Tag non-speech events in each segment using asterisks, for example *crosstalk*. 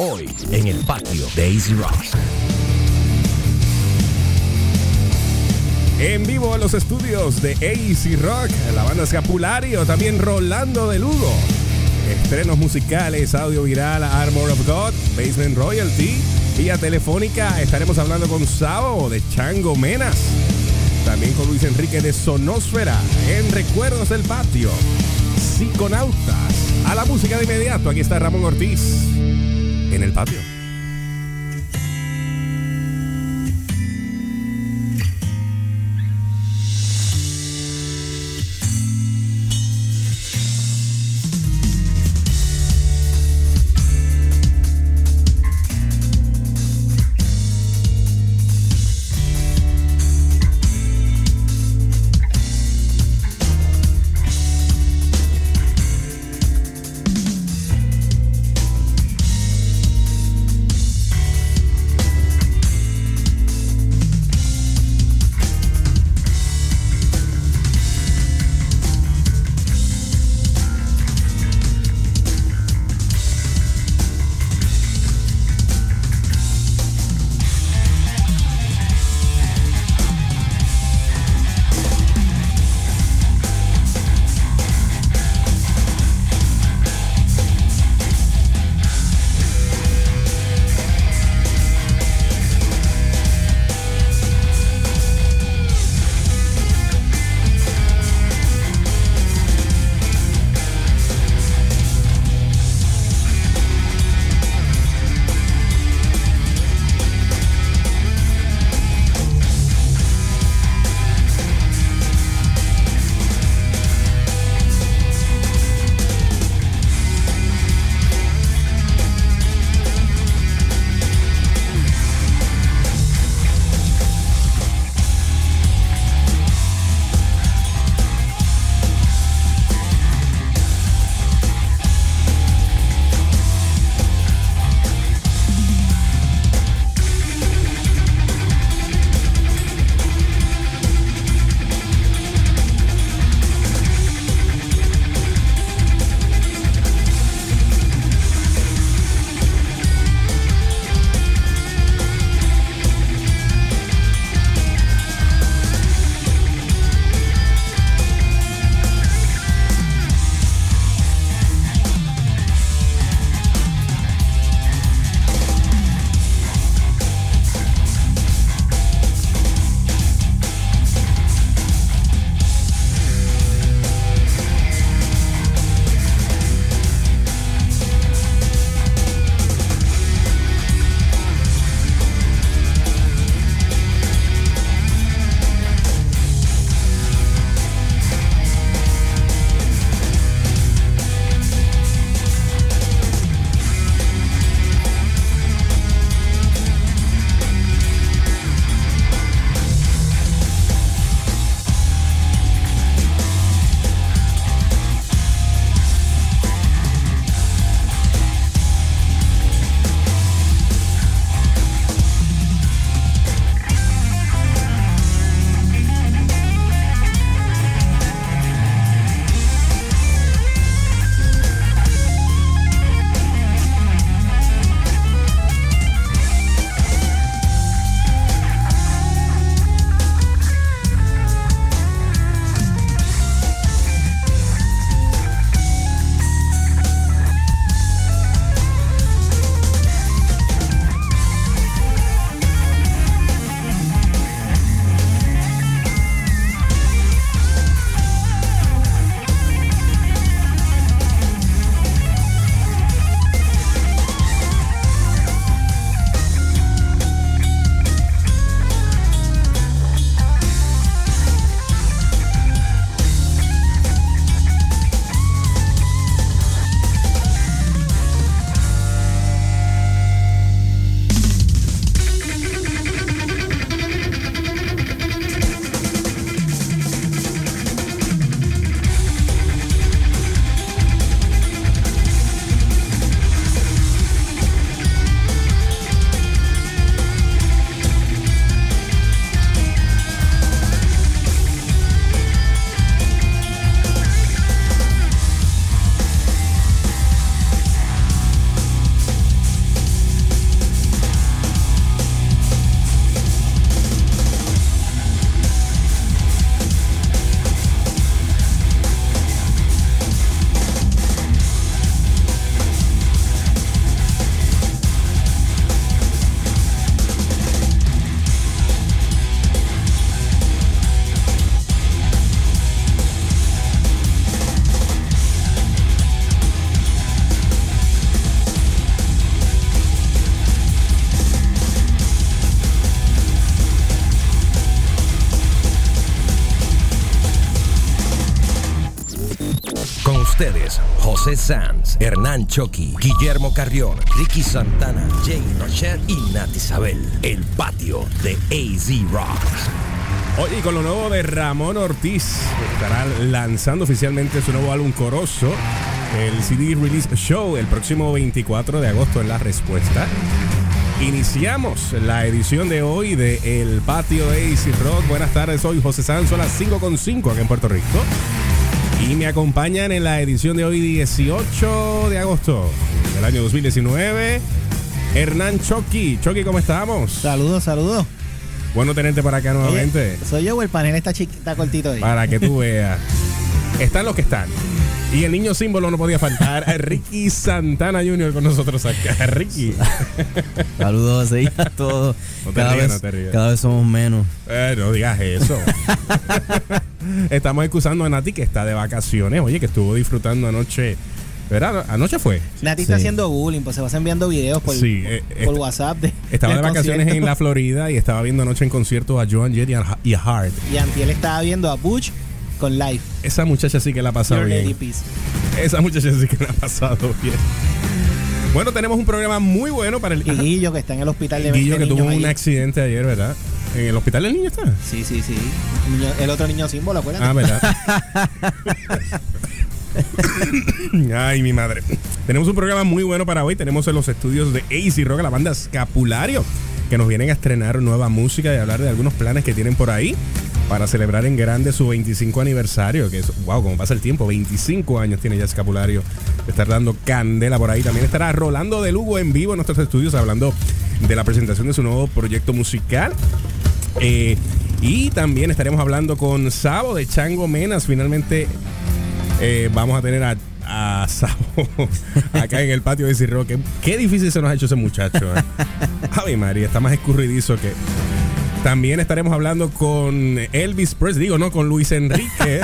Hoy en el patio de Easy Rock. En vivo en los estudios de AC Rock, la banda Scapulario, también Rolando de Lugo. Estrenos musicales, audio viral, Armor of God, Basement Royalty. Y a Telefónica estaremos hablando con Sabo de Chango Menas. También con Luis Enrique de Sonósfera en Recuerdos del Patio. Psiconautas. A la música de inmediato, aquí está Ramón Ortiz en el patio. José Sanz, Hernán Choqui, Guillermo Carrión, Ricky Santana, Jay Rocher y Nat Isabel. El patio de AZ Rocks. Oye, con lo nuevo de Ramón Ortiz, estará lanzando oficialmente su nuevo álbum Corozo, el CD Release Show, el próximo 24 de agosto en La Respuesta. Iniciamos la edición de hoy de El Patio de AC Rock. Buenas tardes, soy José Sanz, son las 5.5 aquí en Puerto Rico. Y me acompañan en la edición de hoy 18 de agosto del año 2019. Hernán Choqui. Choqui, ¿cómo estamos? Saludos, saludos. Bueno tenerte por acá nuevamente. Oye, soy yo o el panel está, chiquita, cortito ahí. Para que tú *laughs* veas. Están los que están. Y el niño símbolo no podía faltar. *laughs* Ricky Santana Jr. con nosotros acá. *laughs* Ricky. Saludos sí, a todos. No te cada, rías, vez, no te cada vez somos menos. Eh, no digas eso. Estamos excusando a Nati que está de vacaciones. Oye, que estuvo disfrutando anoche. ¿Verdad? Anoche fue. Nati está Sí. haciendo bullying, pues se vas enviando videos por, Sí, eh, por esta- WhatsApp. De, Estaba de vacaciones concierto. en la *laughs* Florida y estaba viendo anoche en concierto a Joan Jett y a, y a Hart. Y Antiel estaba viendo a Butch con live. Esa muchacha sí que la ha pasado Your Lady bien. Peace. Esa muchacha sí que la ha pasado bien. Bueno, tenemos un programa muy bueno para el Y Guillo, que está en el hospital de Guillo que tuvo un accidente ayer, ¿verdad? En el hospital del niño está. Sí, sí, sí. Niño- el otro niño símbolo, acuérdate. Ah, ¿verdad? *laughs* Ay, mi madre. Tenemos un programa muy bueno para hoy. Tenemos en los estudios de AC Rock, la banda Escapulario, que nos vienen a estrenar nueva música y hablar de algunos planes que tienen por ahí para celebrar en grande su 25 aniversario. Que es, wow, como pasa el tiempo, 25 años tiene ya Escapulario estar dando candela por ahí. También estará Rolando de Lugo en vivo en nuestros estudios hablando de la presentación de su nuevo proyecto musical. Eh, y también estaremos hablando con Sabo de Chango Menas. Finalmente eh, vamos a tener a, a Sabo *laughs* acá en el patio de Cirro. Qué, difícil se nos ha hecho ese muchacho. ¿eh? *laughs* Ay, María, está más escurridizo que. También estaremos hablando con Elvis Presley, digo, no, con Luis Enrique *laughs*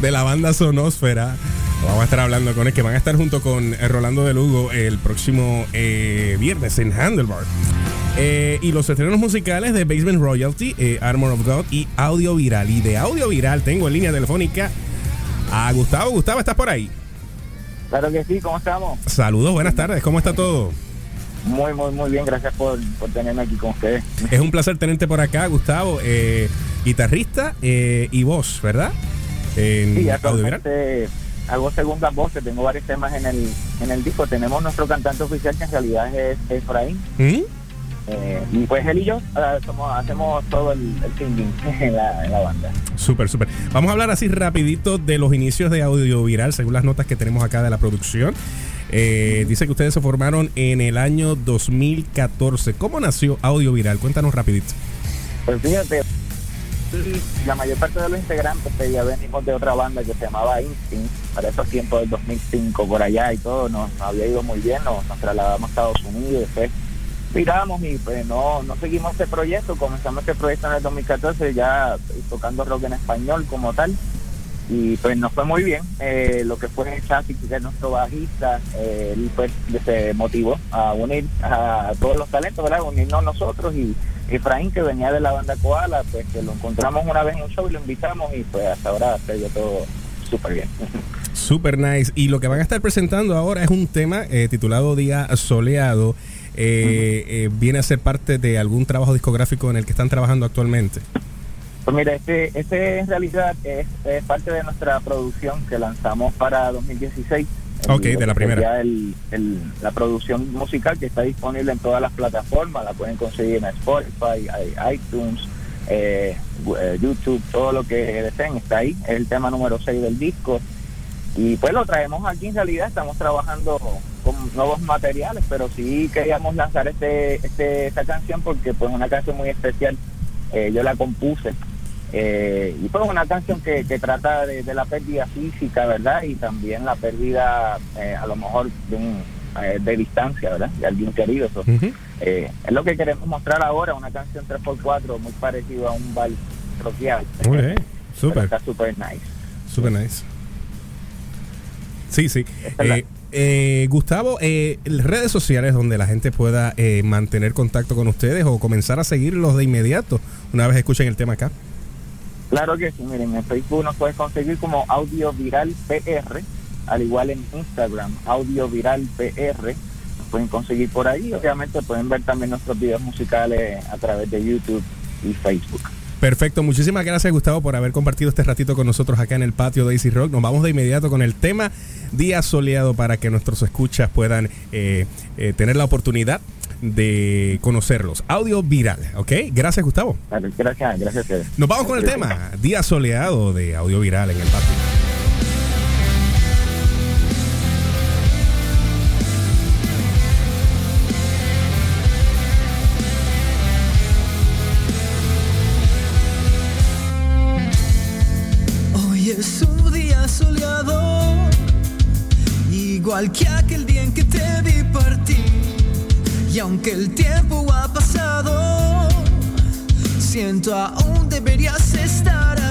de la banda Sonósfera. Vamos a estar hablando con él, que van a estar junto con Rolando de Lugo el próximo eh, viernes en Handlebar. Eh, y los estrenos musicales de Basement Royalty, eh, Armor of God y Audio Viral. Y de Audio Viral tengo en línea telefónica a Gustavo. Gustavo, ¿estás por ahí? Claro que sí, ¿cómo estamos? Saludos, buenas tardes, ¿cómo está todo? Muy, muy, muy bien, gracias por, por tenerme aquí con ustedes. Es un placer tenerte por acá, Gustavo, eh, guitarrista eh, y voz, ¿verdad? En Sí, Audio Viral. hago segundas voces, tengo varios temas en el, en el disco. Tenemos nuestro cantante oficial que en realidad es Efraín. ¿Mm? Eh, y pues él y yo somos, hacemos todo el, el singing *laughs* en la, en la banda. Súper, súper. Vamos a hablar así rapidito de los inicios de Audio Viral, según las notas que tenemos acá de la producción. Eh, dice que ustedes se formaron en el año 2014. ¿Cómo nació Audio Viral? Cuéntanos rapidito. Pues fíjate, la mayor parte de los integrantes pues, ya venimos de otra banda que se llamaba Instinct, para esos tiempos del 2005 por allá y todo, nos, nos había ido muy bien, nos, nos trasladamos a Estados Unidos, después viramos y pues no, no seguimos este proyecto, comenzamos este proyecto en el 2014 ya eh, tocando rock en español como tal y pues nos fue muy bien, eh, lo que fue Chassis, que es nuestro bajista, eh, él pues se motivó a unir a todos los talentos, ¿verdad? unirnos nosotros y Efraín que venía de la banda Koala, pues que lo encontramos una vez en un show y lo invitamos y pues hasta ahora se dio todo súper bien. Super nice. Y lo que van a estar presentando ahora es un tema eh, titulado Día Soleado. Eh, eh, viene a ser parte de algún trabajo discográfico en el que están trabajando actualmente. Pues mira, este, este en realidad es, es parte de nuestra producción que lanzamos para 2016. El- Ok, de la primera. el- el- la producción musical que está disponible en todas las plataformas, la pueden conseguir en Spotify, iTunes, eh, eh, YouTube, todo lo que deseen está ahí. Es el tema número 6 del disco. Y pues lo traemos aquí en realidad, estamos trabajando con nuevos materiales, pero sí queríamos lanzar este, este esta canción porque pues es una canción muy especial. Eh, yo la compuse eh, y pues una canción que, que trata de, de la pérdida física, ¿verdad? Y también la pérdida eh, a lo mejor de, un, eh, de distancia, ¿verdad? De alguien querido. So, Ujú. eh, es lo que queremos mostrar ahora, una canción 3x4 muy parecido a un vals rockeado. Muy bien. Súper. Está súper nice. Super nice. Sí, sí. Eh, eh, Gustavo, eh, redes sociales donde la gente pueda eh, mantener contacto con ustedes o comenzar a seguirlos de inmediato una vez escuchen el tema acá. Claro que sí, miren, en Facebook nos puedes conseguir como Audio Viral PR, al igual en Instagram, Audio Viral PR, nos pueden conseguir por ahí, obviamente pueden ver también nuestros videos musicales a través de YouTube y Facebook. Perfecto, muchísimas gracias Gustavo por haber compartido este ratito con nosotros acá en el patio de Easy Rock. Nos vamos de inmediato con el tema Día Soleado para que nuestros escuchas puedan eh, eh, tener la oportunidad de conocerlos. Audio viral, ¿ok? Gracias Gustavo. Gracias, gracias a ustedes. Nos vamos con el tema Día Soleado de Audio Viral en el patio. Es un día soleado, igual que aquel día en que te vi partir. Y aunque el tiempo ha pasado, siento aún deberías estar aquí.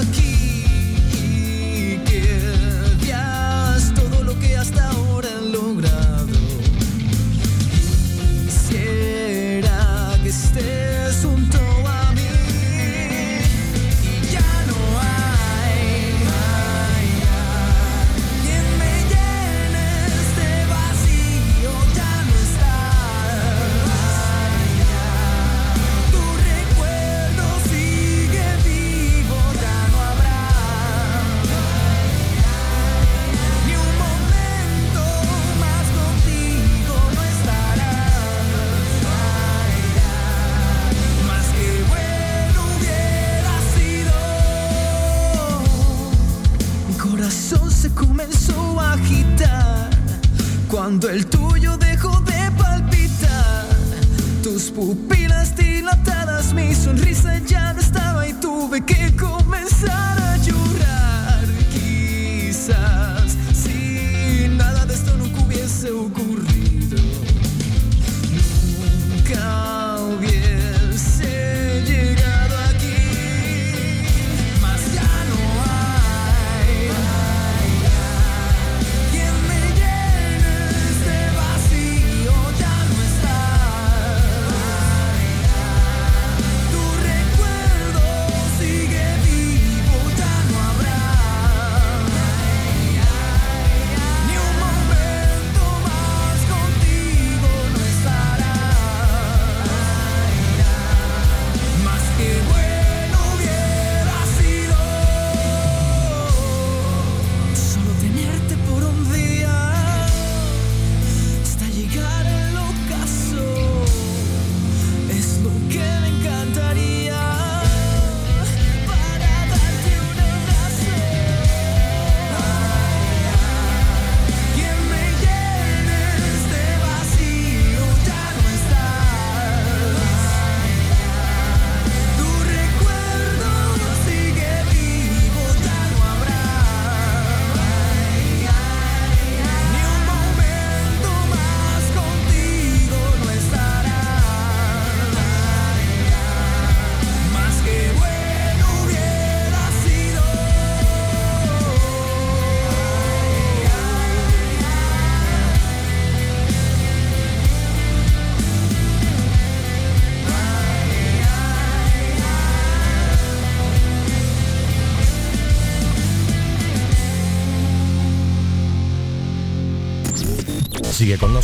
Cuando el tuyo dejó de palpitar. Tus pupilas dilatadas, mi sonrisa ya no estaba y tuve que comenzar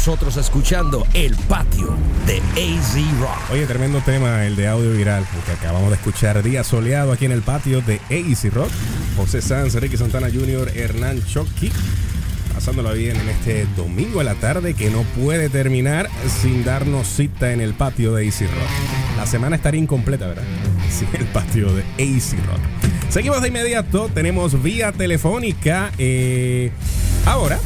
nosotros escuchando El Patio de AZ Rock. Oye, tremendo tema el de audio viral, que acabamos de escuchar. Día soleado aquí en el patio de Easy Rock. José Sanz, Ricky Santana Jr., Hernán Chucky. Pasándolo bien en este domingo a la tarde que no puede terminar sin darnos cita en el patio de Easy Rock. La semana estaría incompleta, ¿verdad? *laughs* Sí, el patio de Easy Rock. Seguimos de inmediato. Tenemos vía telefónica. eh, ahora,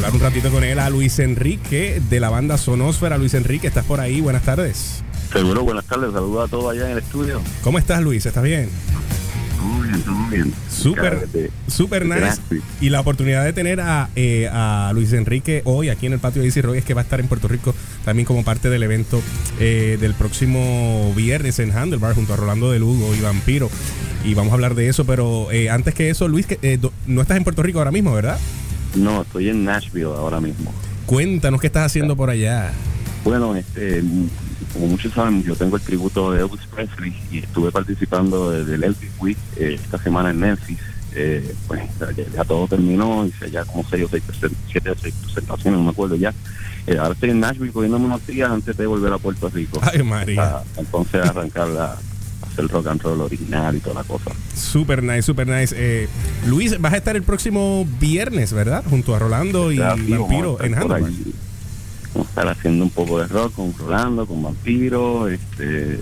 hablar un ratito con él, a Luis Enrique de la banda Sonósfera. Luis Enrique, ¿estás por ahí? Buenas tardes. Seguro, buenas tardes, saludos a todos allá en el estudio. ¿Cómo estás, Luis? ¿Estás bien? Muy bien, todo bien. Súper, súper nice. Y la oportunidad de tener a, eh, a Luis Enrique hoy aquí en el patio de Easy es que va a estar en Puerto Rico también como parte del evento eh, del próximo viernes en Handlebar junto a Rolando de Lugo y Vampiro. Y vamos a hablar de eso, pero eh, antes que eso, Luis, que, eh, no estás en Puerto Rico ahora mismo, ¿verdad? No, estoy en Nashville ahora mismo. Cuéntanos qué estás haciendo por allá. Bueno, este, como muchos saben, yo tengo el tributo de Elvis Presley y estuve participando de- del Elvis Week eh, esta semana en Memphis. Eh, pues ya, ya todo terminó, hice ya como seis o seis, presen- siete o seis presentaciones, no me acuerdo ya. Eh, ahora estoy en Nashville cogiéndome unos días antes de volver a Puerto Rico. Ay, María. Para entonces arrancar la, hacer rock and roll original y toda la cosa. Super nice, super nice. Eh, Luis, vas a estar el próximo viernes, ¿verdad? Junto a Rolando y Vampiro en Handlebar. Vamos a estar haciendo un poco de rock con Rolando, con Vampiro, este,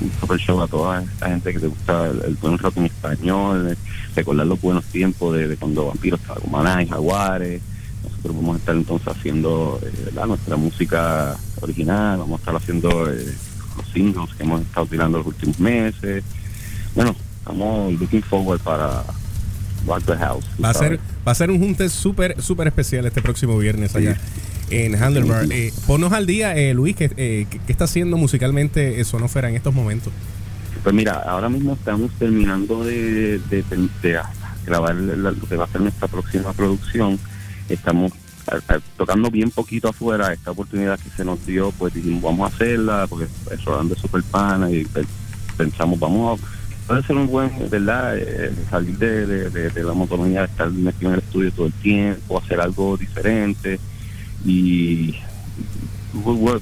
un super show a toda esta gente que te gusta el, el buen rock en español, recordar los buenos tiempos de, de cuando Vampiro estaba con Maná y Jaguares. Nosotros vamos a estar entonces haciendo eh, ¿verdad? nuestra música original, vamos a estar haciendo eh, los singles que hemos estado tirando los últimos meses. Bueno, estamos looking forward para Rock the House. Va a ser, va a ser un junte súper, súper especial este próximo viernes allá en Handlebar. Eh, ponnos al día, eh, Luis, ¿qué, eh, qué- está haciendo musicalmente eh, Sonófera en estos momentos? Pues mira, ahora mismo estamos terminando de, de- de- de grabar la- lo que va a ser nuestra próxima producción. Estamos tocando bien poquito afuera. Esta oportunidad que se nos dio, pues dijimos, vamos a hacerla, porque es Rolando es super pana y pe- pensamos, vamos a puede ser un buen, ¿verdad? Eh, salir de, de, de- de la monotonía de estar metido en el estudio todo el tiempo, hacer algo diferente y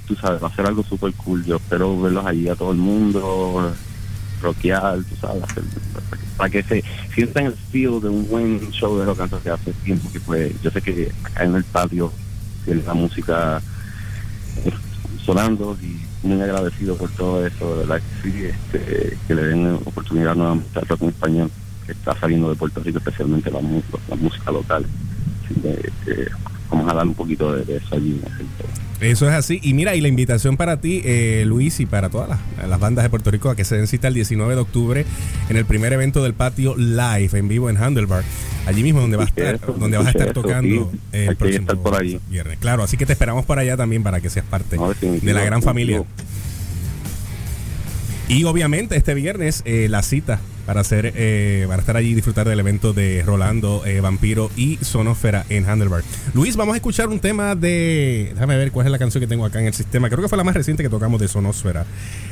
tú sabes, va a ser algo super cool. Yo espero verlos allí a todo el mundo, rockear, tú sabes, para que se sientan el feel de un buen show de rock que hace tiempo que fue. Yo sé que acá en el patio tiene la música eh, sonando y muy agradecido por todo eso, que sí, este, que le den oportunidad nuevamente al rock en español que está saliendo de Puerto Rico, especialmente la, la música local. Así que, eh, vamos a dar un poquito de, eso allí. en. Eso es así. Y mira, y la invitación para ti, eh, Luis, y para todas las, las bandas de Puerto Rico a que se den cita el 19 de octubre en el primer evento del patio live en vivo en Handlebar. Allí mismo donde, va a estar, Eso, donde vas a estar eso, tocando el próximo estar por allí. viernes. Claro, así que te esperamos por allá también para que seas parte No, de la gran familia. Y obviamente este viernes eh, la cita para hacer eh, para estar allí y disfrutar del evento de Rolando, eh, Vampiro y Sonófera en Handlebar. Luis, vamos a escuchar un tema de. Déjame ver cuál es la canción que tengo acá en el sistema. Creo que fue la más reciente que tocamos de Sonósfera.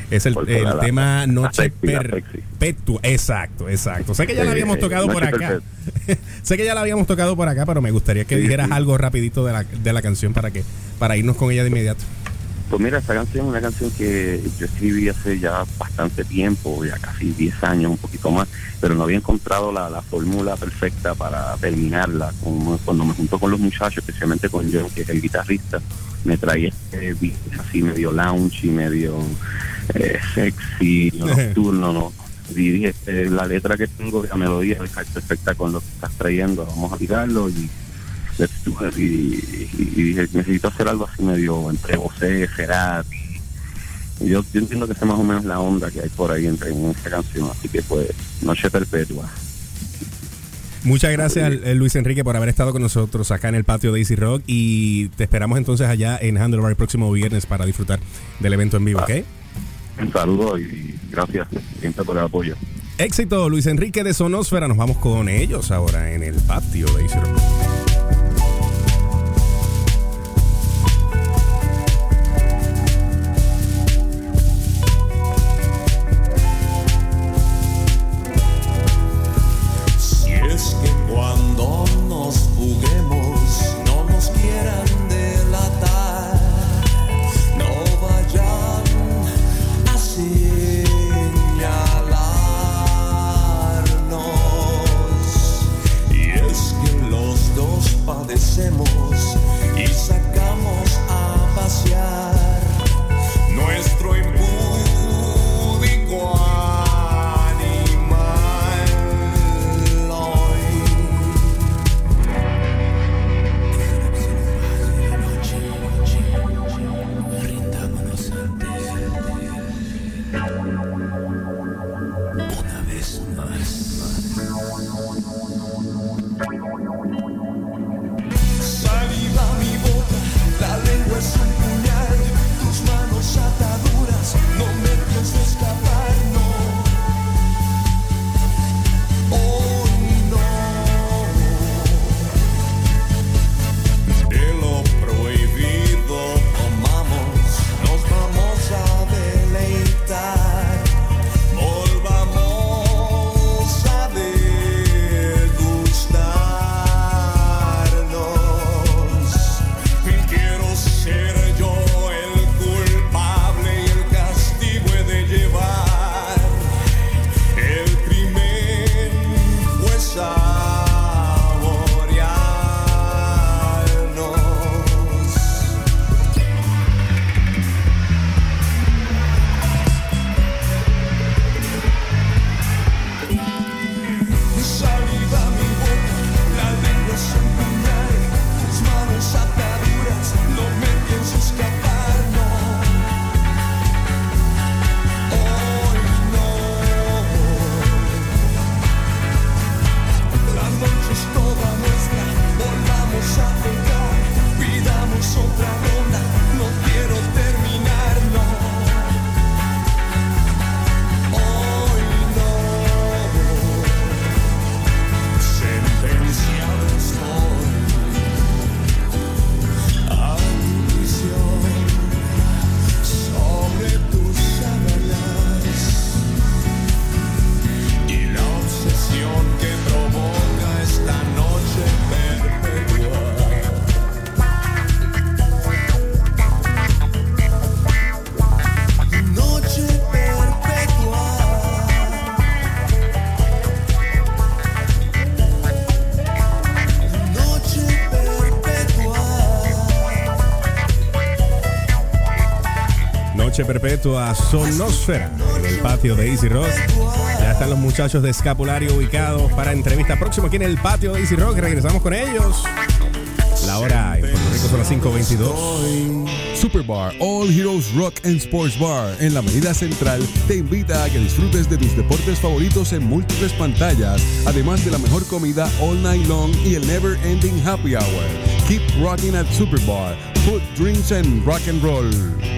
Es el, la- tema Noche. Perpetua. Exacto, exacto. Sé que ya la Eh, habíamos tocado por acá. *laughs* sé que ya la habíamos tocado por acá, pero me gustaría que Sí, dijeras sí. algo rapidito de la, de la canción para que para irnos con ella de inmediato. Pues mira, esta canción es una canción que yo escribí hace ya bastante tiempo, ya casi 10 años, un poquito más, pero no había encontrado la, la fórmula perfecta para terminarla. Como cuando me junto con los muchachos, especialmente con John, que es el guitarrista, me traía este beat así medio lounge y medio eh, sexy, *laughs* nocturno, ¿no? Y dije, eh, la letra que tengo, la melodía, perfecta con lo que estás trayendo, vamos a tirarlo y. Y, y- y dije, necesito hacer algo así medio entre José, Cerati. Y yo, yo entiendo que esa es más o menos la onda que hay por ahí entre en esta canción, así que pues, Noche Perpetua. Muchas gracias Luis Enrique por haber estado con nosotros acá en el patio de Easy Rock y te esperamos entonces allá en Handlebar el próximo viernes para disfrutar del evento en vivo, ¿ok? Un saludo y gracias siempre por el apoyo. Éxito Luis Enrique de Sonósfera, nos vamos con ellos ahora en el patio de Easy Rock. Perpetua Sonosfera en el patio de Easy Rock. Ya están los muchachos de Escapulario ubicados para entrevista próxima aquí en el patio de Easy Rock. Regresamos con ellos. La hora en Puerto Rico son las 5.22. Superbar All Heroes Rock and Sports Bar en la Avenida Central te invita a que disfrutes de tus deportes favoritos en múltiples pantallas, además de la mejor comida all night long y el never ending happy hour. Keep rocking at Superbar. Food, drinks and rock and roll.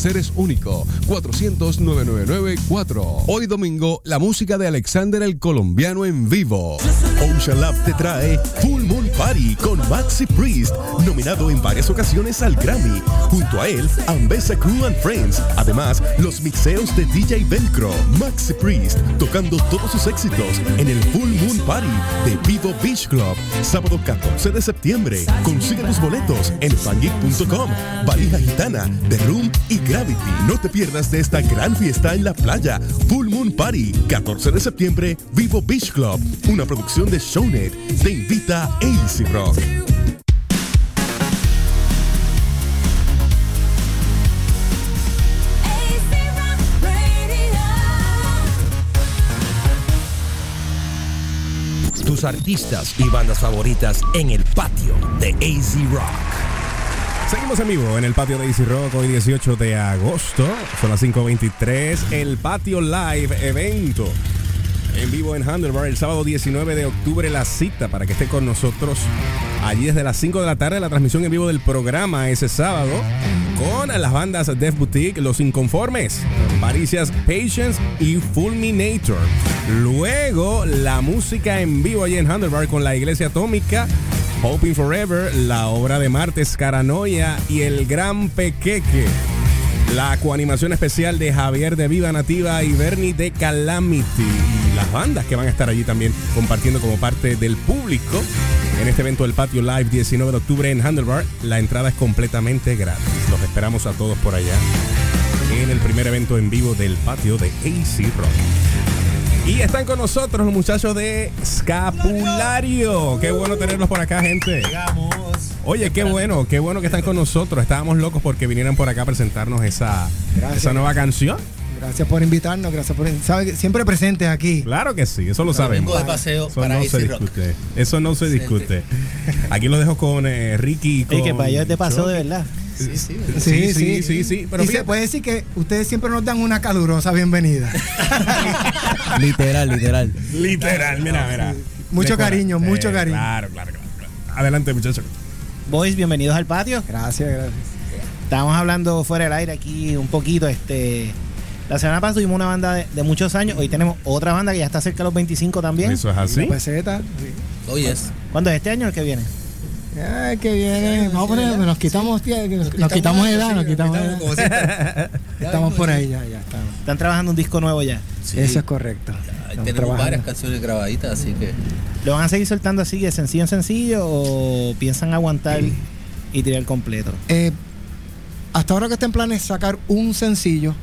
es único. 400-999-4. Hoy domingo, la música de Alexander el Colombiano en vivo. Ocean Lab te trae Full Moon Party con Maxi Priest, nominado en varias ocasiones al Grammy. Junto a él, Ambessa Crew and Friends. Además, los mixeos de DJ Velcro. Maxi Priest, tocando todos sus éxitos en el Full Moon Party de Vivo Beach Club. Sábado 14 de septiembre. Consigue tus boletos en fangeek.com. Valija Gitana, The Room y Gravity. No te pierdas de esta gran fiesta en la playa. Full Moon Party, 14 de septiembre, Vivo Beach Club. Una producción de Shownet. Te invita Tus artistas y bandas favoritas en el patio de AZ Rock. Seguimos en vivo en el patio de Easy Rock hoy 18 de agosto. Son las 5.23. El patio live evento. En vivo en Handlebar el sábado 19 de octubre la cita para que esté con nosotros allí desde las 5 de la tarde la transmisión en vivo del programa ese sábado con las bandas Death Boutique, Los Inconformes, Maricias Patience y Fulminator. Luego la música en vivo allí en Handlebar con la Iglesia Atómica, Hoping Forever, la obra de Martes Caranoia y el Gran Pequeque. La coanimación especial de Javier de Viva Nativa y Bernie de Calamity. Y las bandas que van a estar allí también compartiendo como parte del público en este evento del Patio Live 19 de octubre en Handlebar. La entrada es completamente gratis. Los esperamos a todos por allá en el primer evento en vivo del patio de AC Rock. Y están con nosotros los muchachos de Scapulario. Qué bueno tenerlos por acá, gente. Oye, qué bueno, qué bueno que están con nosotros. Estábamos locos porque vinieran por acá a presentarnos esa, Gracias. esa nueva canción. Gracias por invitarnos, gracias por sabe que siempre presentes aquí. Claro que sí, eso lo sabemos. De paseo Eso para no se Rock. discute. Eso no se discute. Aquí lo dejo con eh, Ricky y con Y que para allá te pasó de verdad. Sí, sí. Sí, sí, sí, sí. Pero y se puede decir que ustedes siempre nos dan una calurosa bienvenida. *laughs* Literal, literal. literal, mira, mira. Mucho cariño, mucho Eh, cariño. Claro, claro, claro. Adelante, muchachos. Boys, bienvenidos al patio. Gracias, gracias. Estábamos hablando fuera del aire aquí un poquito. Este, la semana pasada tuvimos una banda de, de muchos años. Hoy tenemos otra banda que ya está cerca de los 25 también. Eso es así. La peseta. sí. Oye, es. ¿Cuándo es este año o el que viene? Ay, que viene. Vamos a poner, nos quitamos, tía, que nos, nos quitamos edad, nos quitamos edad. *laughs* Estamos por ahí, ya, ya estamos. Están trabajando un disco nuevo ya. Sí. Eso es correcto. Tenemos trabajando. varias canciones grabaditas, así que. ¿Lo van a seguir soltando así de sencillo en sencillo o piensan aguantar y tirar completo? Eh, hasta ahora que está en planes sacar un sencillo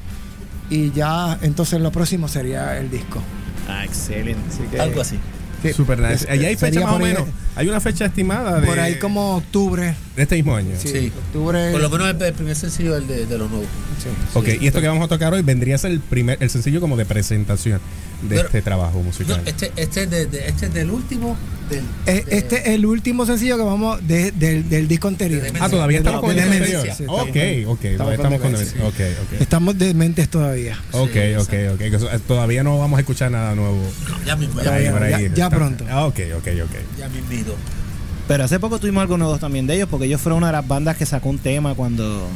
y ya entonces lo próximo sería el disco. Ah, excelente. Así que- Algo así. Sí. Super nice. Es- Allá hay fecha más o menos. Hay una fecha estimada de, Por ahí como octubre. de este mismo año. Sí, Sí. octubre. Por lo menos el, el primer sencillo el de, de los nuevos. sí. Ok, y esto que vamos a tocar hoy vendría a ser el primer, el sencillo como de presentación de Pero- este trabajo No, musical. este, este, es de, de- este es del último. Del, Eh, de- Este es el último sencillo que vamos de- del, del disco anterior. De ah, todavía estamos con Demencia. Sí, Ok, ok, todavía estamos con Demencia. Demencia. Ok, ok. Estamos dementes todavía. Ok, Sí, ok, ok. Eh, Todavía no vamos a escuchar nada nuevo. Ya mismo, ya, ya, ya- ya pronto. Ah, ok, ok, ok. ya Pero hace poco tuvimos algo nuevo también de ellos, porque ellos fueron una de las bandas que sacó un tema cuando.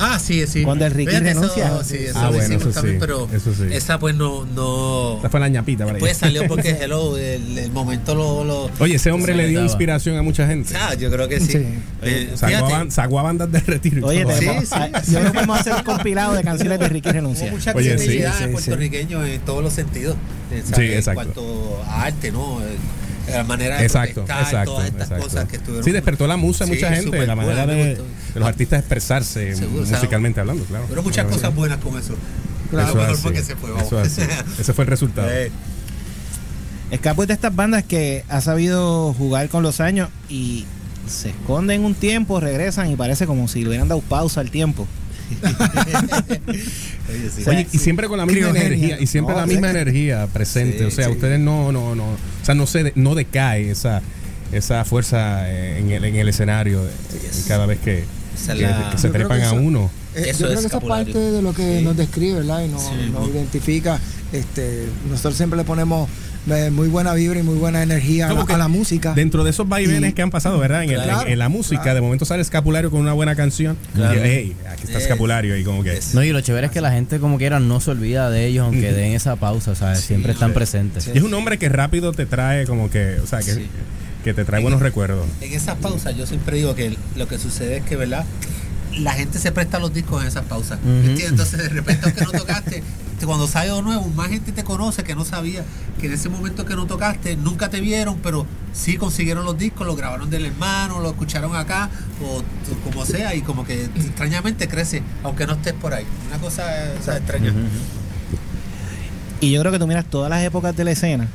Ah, sí, sí. Cuando el Ricky Fíjate, eso- renuncia. sí, eso Ah, lo bueno, hicimos eso también, sí, pero eso sí. esa pues no, no. Esta fue la ñapita para Pues ella. salió porque *laughs* hello, el, el momento lo, lo- Oye, ese hombre le dio daba. inspiración a mucha gente. Ah, yo creo que sí. Sí. Eh, Sacó, a, sacó a bandas de retiro. Oye, tenemos- sí. yo creo que podemos hacer un compilado de canciones de Ricky hubo Renuncia. mucha Oye, sí, accesibilidad sí, sí. puertorriqueño en todos los sentidos. eh, Sí, ¿sabes? exacto. En cuanto a arte, ¿no? La manera de Exacto, protestar, exacto, todas estas exacto. cosas que estuvieron. Sí, despertó la musa a Sí, mucha gente, la manera de, los artistas expresarse Seguro, o sea, musicalmente hablando, claro. Pero muchas cosas buenas con eso. Claro. Lo mejor así, porque se fue, vamos. eso. *laughs* Ese fue el resultado. Eh, Escapo es de estas bandas que ha sabido jugar con los años y se esconden un tiempo, regresan y parece como si le hubieran dado pausa al tiempo. *laughs* Oye, sí. Oye, y siempre con la misma Criogenia. energía, y siempre No, la misma sí. energía presente. Sí, o sea, sí. ustedes no, no, no, o sea, no se, no decae esa, esa fuerza eh, en el, en el escenario eh, Yes. cada vez que, que- la- que se trepan que a eso- uno. Eh, Eso yo creo es que esa parte de lo que Sí. nos describe, ¿verdad? Y nos, Sí, nos identifica. Este, nosotros siempre le ponemos eh, muy buena vibra y muy buena energía a, la, porque a la música. Dentro de esos vaivenes Y- que han pasado, ¿verdad? En, el- Claro, en- en la música, claro. de momento sale escapulario con una buena canción. Claro. Y, hey, aquí está escapulario y como que. es- No, y lo chévere es que la gente como quiera no se olvida de ellos, aunque den esa pausa, ¿sabes? Siempre están sí. presentes. Y es un hombre que rápido te trae como que, o sea, que, Sí. que te trae buenos recuerdos. En esas pausas yo siempre digo que lo que sucede es que, ¿verdad? La gente se presta los discos en esas pausas. Entonces, de repente, aunque no tocaste, te- cuando sale algo nuevo, más gente te conoce que no sabía que en ese momento que no tocaste, nunca te vieron, pero sí consiguieron los discos, lo grabaron del hermano, lo escucharon acá, o como sea, y como que extrañamente crece, aunque no estés por ahí. Una cosa eh, o sea, extraña. Y yo creo que tú miras todas las épocas de la escena,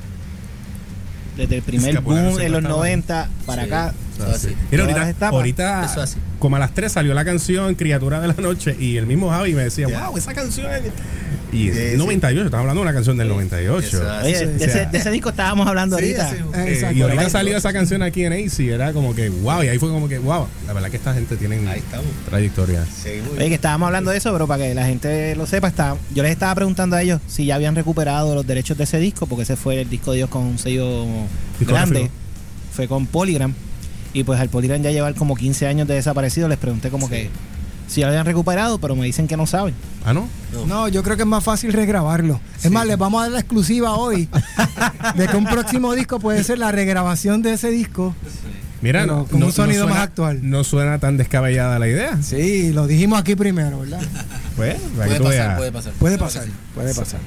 desde el primer Escapulario boom en los estaba ahí. 90 para Sí. acá. Así. Mira, ahorita, etapas. ahorita como a las 3 salió la canción Criatura de la Noche y el mismo Javi me decía, wow, esa canción es... Y Sí, es sí. 98, estamos hablando de una canción del 98. Eso así. Oye, sí, de, o ese, sea- de ese disco estábamos hablando Sí, ahorita. Eh, y ahorita salió esa canción aquí en AC, era como que wow, y ahí fue como que wow, la verdad que esta gente tiene trayectoria. Oye, que estábamos hablando de eso, pero para que la gente lo sepa, está, yo les estaba preguntando a ellos si ya habían recuperado los derechos de ese disco, porque ese fue el disco de ellos con un sello grande. Fue con Polygram. Y pues al Polygram ya llevar como 15 años de desaparecido, les pregunté como que si ya lo habían recuperado, pero me dicen que no saben. Ah, ¿no? No, yo creo que es más fácil regrabarlo. Es más, les vamos a dar la exclusiva hoy *laughs* de que un próximo disco puede ser la regrabación de ese disco. Mira, no, con un no- sonido suena- más actual. No suena tan descabellada la idea. Sí, lo dijimos aquí primero, ¿verdad? Pues, Puede pasar, puede pasar. Puede pasar, puede pasar.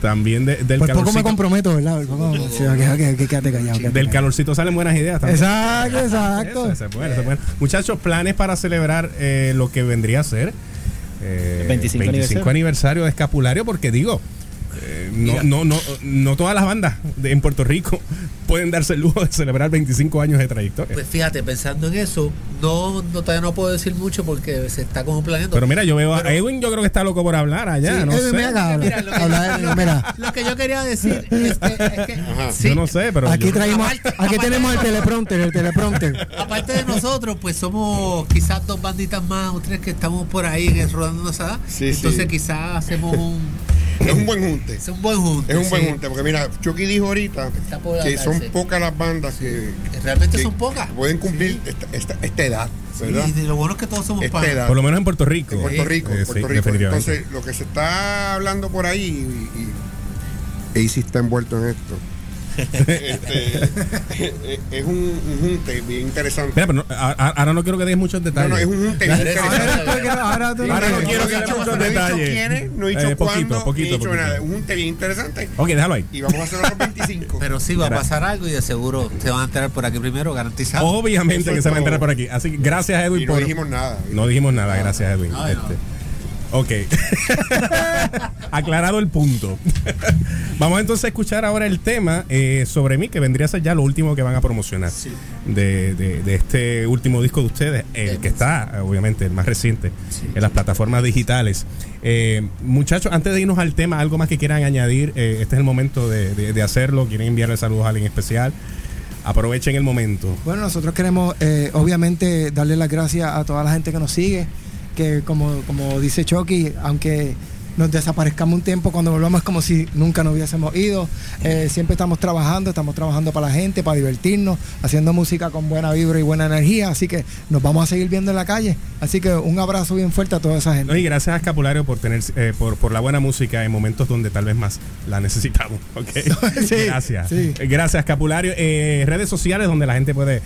También de- del Pues poco me calorcito. comprometo, ¿verdad? Poco- sí, ok, ok, ok, quédate callado. quédate Del callado. calorcito salen buenas ideas también. Exacto, exacto. Eso, se puede, se puede. Muchachos, planes para celebrar eh, lo que vendría a ser eh, El 25 aniversario. aniversario. de Escapulario, porque digo, eh, no, no, no, no todas las bandas de- en Puerto Rico *laughs* pueden darse el lujo de celebrar 25 años de trayectoria. Pues fíjate, pensando en eso, no, no todavía no puedo decir mucho porque se está como planeando. Pero mira, yo veo a Edwin, yo creo que está loco por hablar allá. Sí, no Edwin, sé. mira lo que- habla, Edwin, mira. Lo que yo quería decir es que, es que sí, Yo no sé, pero Aquí yo- traímos, Aparte- aquí aparte- tenemos el teleprompter, el teleprompter. aparte de nosotros, pues somos quizás dos banditas más o tres que estamos por ahí rodando esa Sí, Entonces sí. quizás hacemos un, Es un buen junte. es un buen junte. Es un buen sí. junte, porque mira, Chucky dijo ahorita que son pocas las bandas que, Realmente que son pocas. pueden cumplir esta, esta, esta edad, Sí, ¿verdad? y lo bueno es que todos somos Esta edad. por lo menos en Puerto Rico. En Puerto Rico, Eh, sí, Puerto Rico. Entonces, lo que se está hablando por ahí, y, y AC está envuelto en esto, este, es un, un junte bien interesante. Mira, pero no, a- ahora no quiero que des muchos No, detalles. no, es un junte bien interesante. Ahora no quiero que dicho- demos no he dicho detalles. quiénes, no he dicho Eh, poquito, cuándo, poquito, ni he dicho poquito. nada. Un junte bien interesante. Ok, déjalo ahí. Y vamos a hacer los *laughs* 25. Pero sí va a pasar algo y de seguro se van a enterar por aquí primero, garantizado. Obviamente Eso que se va a enterar por aquí. Así que gracias, Edwin. y no por- dijimos nada. No dijimos nada, gracias, Edwin. Ay, no. Este, Ok. *laughs* Aclarado el punto. *laughs* Vamos entonces a escuchar ahora el tema eh, sobre mí, que vendría a ser ya lo último que van a promocionar de, de- de este último disco de ustedes, el que está, obviamente, el más reciente, en las plataformas digitales. Eh, muchachos, antes de irnos al tema, algo más que quieran añadir, Eh, este es el momento de, de- de hacerlo. ¿Quieren enviarle saludos a alguien especial? Aprovechen el momento. Bueno, nosotros queremos eh, obviamente darle las gracias a toda la gente que nos sigue, que como, como dice Chucky, aunque nos desaparezcamos un tiempo, cuando volvamos es como si nunca nos hubiésemos ido. Eh, siempre estamos trabajando, estamos trabajando para la gente, para divertirnos, haciendo música con buena vibra y buena energía, así que nos vamos a seguir viendo en la calle. Así que un abrazo bien fuerte a toda esa gente. No, y gracias a Escapulario por tener eh, por, por la buena música en momentos donde tal vez más la necesitamos. *laughs* ¿ok? *laughs* gracias. sí. Gracias, Escapulario. Eh, redes sociales donde la gente puede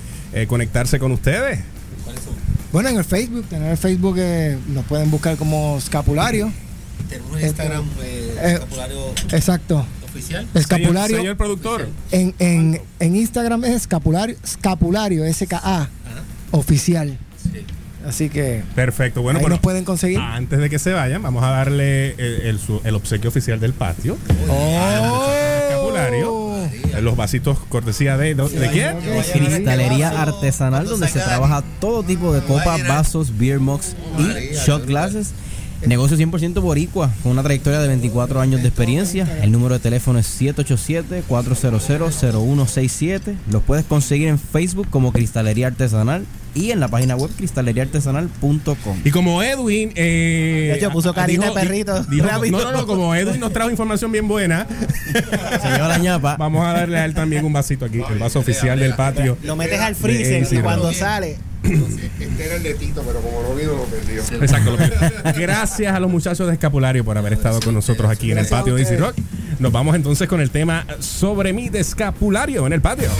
conectarse con ustedes. Bueno, en el Facebook, en el Facebook eh, nos pueden buscar como escapulario. Tenemos Instagram eh, Eh, escapulario Exacto. oficial. Escapulario. Señor, señor productor. En, en, en Instagram es escapulario, escapulario, SKA, oficial. Así que Perfecto. Bueno, ahí bueno, nos pueden conseguir. antes de que se vayan, vamos a darle el, el el obsequio oficial del patio. Oh. Eh, Los vasitos cortesía de, de, ¿de quién? Cristalería artesanal donde se trabaja todo tipo de copas, vasos, beer mugs y shot glasses. Negocio 100% boricua con una trayectoria de 24 años de experiencia. El número de teléfono es 787-400-0167. Los puedes conseguir en Facebook como Cristalería Artesanal y en la página web cristaleríaartesanal.com. Y como Edwin. Eh, De hecho, puso carita de perrito, no, no, no, como Edwin nos trajo información bien buena. Se lleva la ñapa. Vamos a darle a él también un vasito aquí, el vaso oficial del patio. Lo metes al freezer y cuando sale. Este era el de Tito, pero como no vino, lo perdió. Exacto. lo- Gracias a los muchachos de Escapulario por haber estado con nosotros aquí en el patio de Easy Rock. Nos vamos entonces con el tema sobre mi de escapulario en el patio.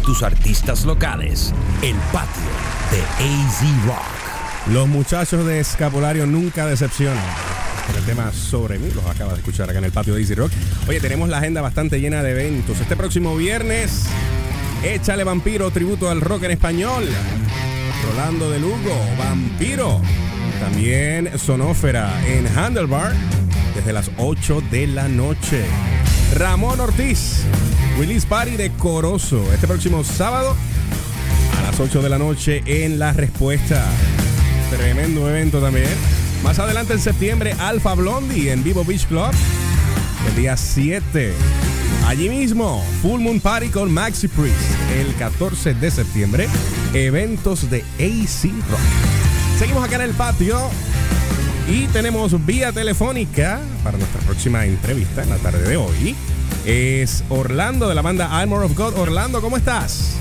Tus artistas locales, el patio de AZ Rock. Los muchachos de Escapulario nunca decepcionan. El tema sobre mí, los acabas de escuchar acá en el patio de Easy Rock. Oye, tenemos la agenda bastante llena de eventos. Este próximo viernes, Échale Vampiro, tributo al rock en español. Rolando de Lugo, Vampiro. También Sonófera en Handlebar desde las 8 de la noche. Ramón Ortiz, Willis Party de Corozo, este próximo sábado a las 8 de la noche en La Respuesta. Tremendo evento también. Más adelante en septiembre, Alpha Blondie en Vivo Beach Club. El día 7. Allí mismo, Full Moon Party con Maxi Priest. El 14 de septiembre, eventos de AC Rock. Seguimos acá en el patio y tenemos vía telefónica para nuestra próxima entrevista en la tarde de hoy. Es Orlando de la banda Armor of God. Orlando, ¿cómo estás?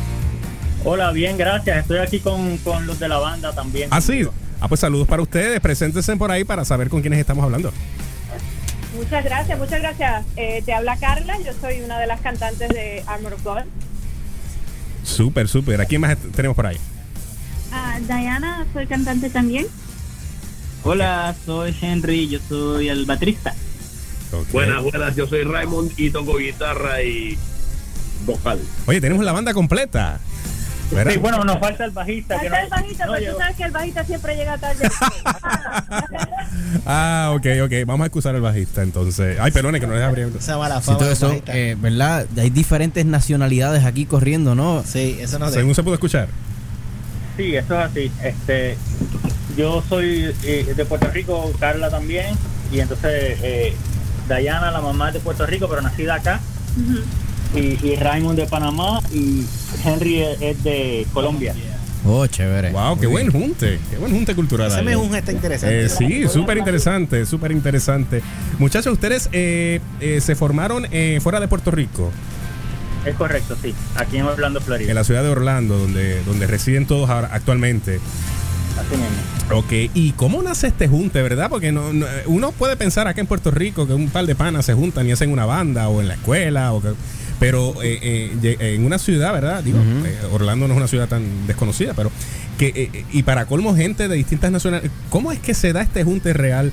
Hola, bien, gracias. Estoy aquí con, con los de la banda también. Ah, sí. Ah, pues saludos para ustedes. Preséntense por ahí para saber con quiénes estamos hablando. Muchas gracias, muchas gracias. Eh, te habla Carla, yo soy una de las cantantes de Armor of God. Súper, súper. ¿A quién más tenemos por ahí? Ah, Diana, soy cantante también. Hola, soy Henry, yo soy el baterista. Buenas, buenas. Yo soy Raymond y toco guitarra y vocal. Oye, tenemos la banda completa. ¿verdad? Sí, bueno, nos falta el bajista. que Falta no- el bajista, no pero llegó. tú sabes que el bajista siempre llega tarde. *laughs* Ah, ok, ok. Vamos a excusar al bajista entonces. Ay, perdone que no les abriendo. Esa mala Sí, fama. todo del eso, eh, ¿verdad? Hay diferentes nacionalidades aquí corriendo, ¿no? Sí, eso no Según se pudo escuchar. Sí, eso es así. Este, yo soy eh, de Puerto Rico, Carla también, y entonces eh, Diana, la mamá es de Puerto Rico, pero nacida acá, y, y Raymond de Panamá, y Henry es, es de Colombia. Oh, chévere. Wow, qué buen junte. Qué buen junte cultural. Ese mejunje está interesante. Eh, sí, súper interesante, súper interesante. Muchachos, ustedes eh, eh, se formaron eh, fuera de Puerto Rico, Es correcto, sí, aquí en Orlando, Florida. en la ciudad de Orlando, donde, donde residen todos ahora, actualmente. Así mismo. Ok, ¿y cómo nace este junte, verdad? Porque no, no- uno puede pensar acá en Puerto Rico que un par de panas se juntan y hacen una banda o en la escuela, o que- pero eh, eh, en una ciudad, ¿verdad? Digo, eh, Orlando no es una ciudad tan desconocida, pero que, eh, y para colmo gente de distintas nacionalidades, ¿cómo es que se da este junte real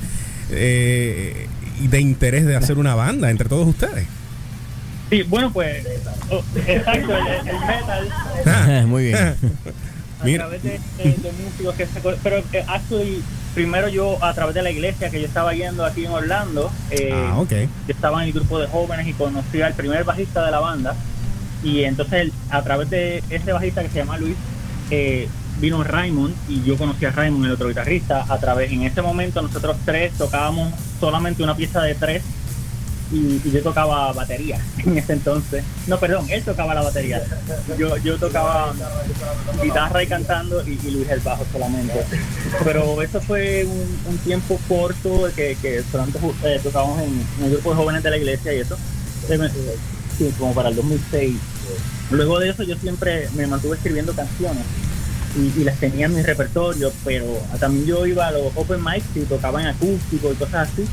eh, y de interés de hacer una banda entre todos ustedes? Sí, bueno, pues, oh, exacto, el, el metal. *laughs* Muy bien. *laughs* a Mira. través de, de- de músicos que se pero eh, actually, primero yo a través de la iglesia que yo estaba yendo aquí en Orlando eh, Ah, ok. yo estaba en el grupo de jóvenes y conocí al primer bajista de la banda y entonces a través de ese bajista que se llama Luis eh, vino Raymond y yo conocí a Raymond el otro guitarrista a través en ese momento nosotros tres tocábamos solamente una pieza de tres y, yo tocaba batería *laughs* en ese entonces. No, perdón, él tocaba la batería. Yo, yo tocaba guitarra y cantando y, Luis el bajo solamente. Pero eso fue un, tiempo corto que, que solamente eh, tocábamos en, en el grupo de jóvenes de la iglesia y eso. Eh, eh, sí, como para el 2006. Luego de eso yo siempre me mantuve escribiendo canciones y, y las tenía en mi repertorio, pero también yo iba a los open mics y tocaba en acústico y cosas así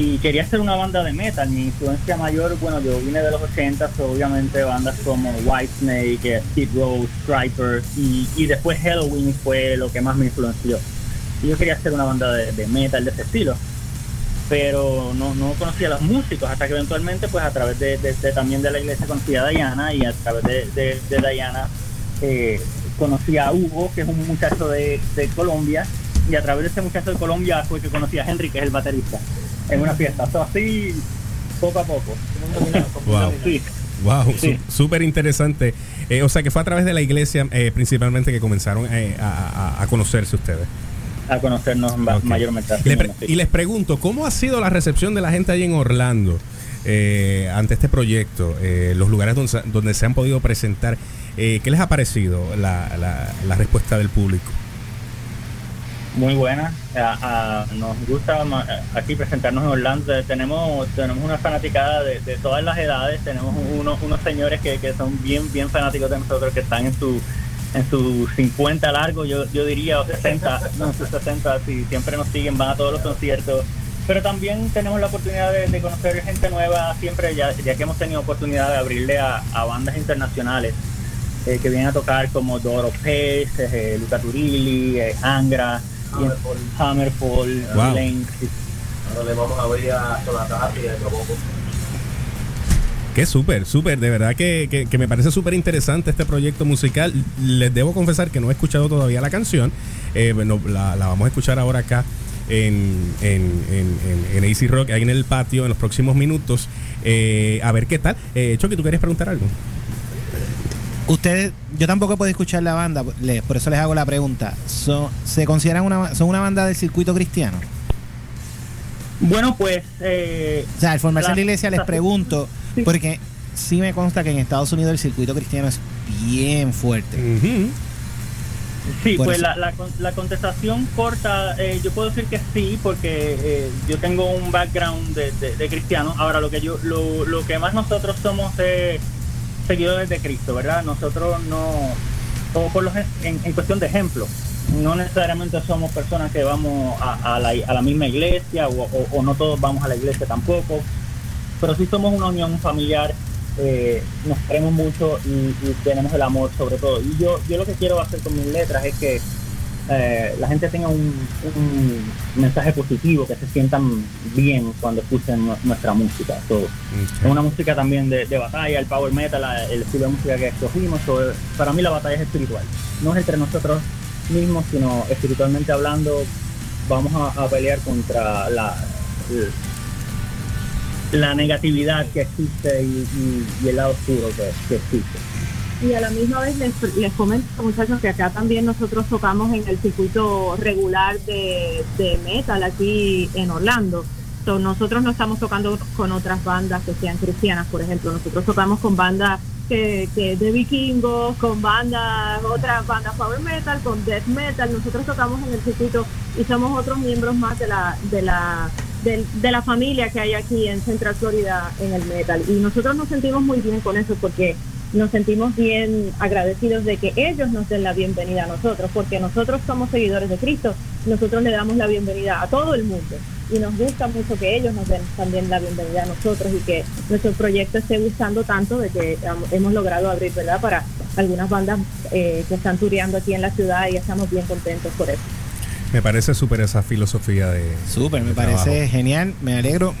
y quería hacer una banda de metal. Mi influencia mayor, bueno, yo vine de los 80, so obviamente bandas como Whitesnake, eh, Skid Row, Striper y, y después Halloween fue lo que más me influenció. Y yo quería hacer una banda de, metal de ese estilo. Pero no, no conocía a los músicos hasta que eventualmente, pues a través de, también de la iglesia conocí a Diana y a través de, Diana eh, conocí a Hugo, que es un muchacho de Colombia, y a través de ese muchacho de Colombia fue que conocí a Henry, que es el baterista, en una fiesta. O sea, así, poco a poco. Wow. Sí. Wow, Sí. interesante. Eh, o sea, que fue a través de la iglesia eh, principalmente que comenzaron eh, a, a- a conocerse ustedes. A conocernos ma- mayormente. así Le pre- mismo, sí. y les pregunto, ¿cómo ha sido la recepción de la gente ahí en Orlando eh, ante este proyecto? Eh, los lugares donde, se- donde se han podido presentar. Eh, ¿Qué les ha parecido la, la- la respuesta del público? Muy buena. Ah, nos gusta aquí presentarnos en Orlando. Tenemos tenemos una fanaticada de, todas las edades. Tenemos unos, unos señores que, que son bien bien fanáticos de nosotros, que están en su en sus 50 largos, yo, yo diría, o 60, no, sus 60, sí, siempre nos siguen, van a todos los conciertos. pero también tenemos la oportunidad de, conocer gente nueva siempre, ya, que hemos tenido oportunidad de abrirle a, bandas internacionales eh, que vienen a tocar como Doro Pace, eh, Luca Turilli, eh, Angra, en- Hammerfall, Wow. Blink. Ahora le vamos a abrir a Sonata y a Tropoco. Que súper, súper, de verdad que, que- que me parece súper interesante este proyecto musical. Les debo confesar que no he escuchado todavía la canción. Eh, bueno, la, la vamos a escuchar ahora acá en, en, en, en, en AC Rock, ahí en el patio, en los próximos minutos. Eh, a ver qué tal. Eh, Chucky, ¿tú querías preguntar algo? Ustedes, yo tampoco puedo escuchar la banda, por eso les hago la pregunta. Son, ¿Se consideran una, son una banda del circuito cristiano? Bueno, pues... eh, O sea, al formarse la la- iglesia les pregunto, porque sí me consta que en Estados Unidos el circuito cristiano es bien fuerte. Sí, Por pues la, la, la contestación corta, eh, yo puedo decir que sí, porque eh, yo tengo un background de, de- de cristiano. Ahora, lo que yo, lo, lo que más nosotros somos eh, seguidores de Cristo, ¿verdad? Nosotros no, o por los, en, en cuestión de ejemplo, no necesariamente somos personas que vamos a, la, misma iglesia o no todos vamos a la iglesia tampoco, pero sí somos una unión familiar, eh, nos queremos mucho y, y tenemos el amor sobre todo. Y yo, yo lo que quiero hacer con mis letras es que eh, la gente tenga un, un mensaje positivo, que se sientan bien cuando escuchen nu- nuestra música. So, Es una música también de, de batalla, el power metal, el estilo de música que escogimos. so, para mí la batalla es espiritual. No es entre nosotros mismos, sino espiritualmente hablando, vamos a, a pelear contra la, la negatividad que existe y, y- y el lado oscuro que, que existe. Y a la misma vez les, les comento, muchachos, que acá también nosotros tocamos en el circuito regular de, de metal aquí en Orlando. So, nosotros no estamos tocando con otras bandas que sean cristianas, por ejemplo. Nosotros tocamos con bandas que, que de vikingos, con bandas, otras bandas power metal, con death metal. Nosotros tocamos en el circuito y somos otros miembros más de la, de la, del- de la familia que hay aquí en Central Florida en el metal. Y nosotros nos sentimos muy bien con eso porque nos sentimos bien agradecidos de que ellos nos den la bienvenida a nosotros, porque nosotros somos seguidores de Cristo, nosotros le damos la bienvenida a todo el mundo y nos gusta mucho que ellos nos den también la bienvenida a nosotros y que nuestro proyecto esté gustando tanto de que hemos logrado abrir, ¿verdad?, para algunas bandas eh, que están tureando aquí en la ciudad y estamos bien contentos por eso. Me parece súper esa filosofía de. Súper, me de parece trabajo. genial, me alegro.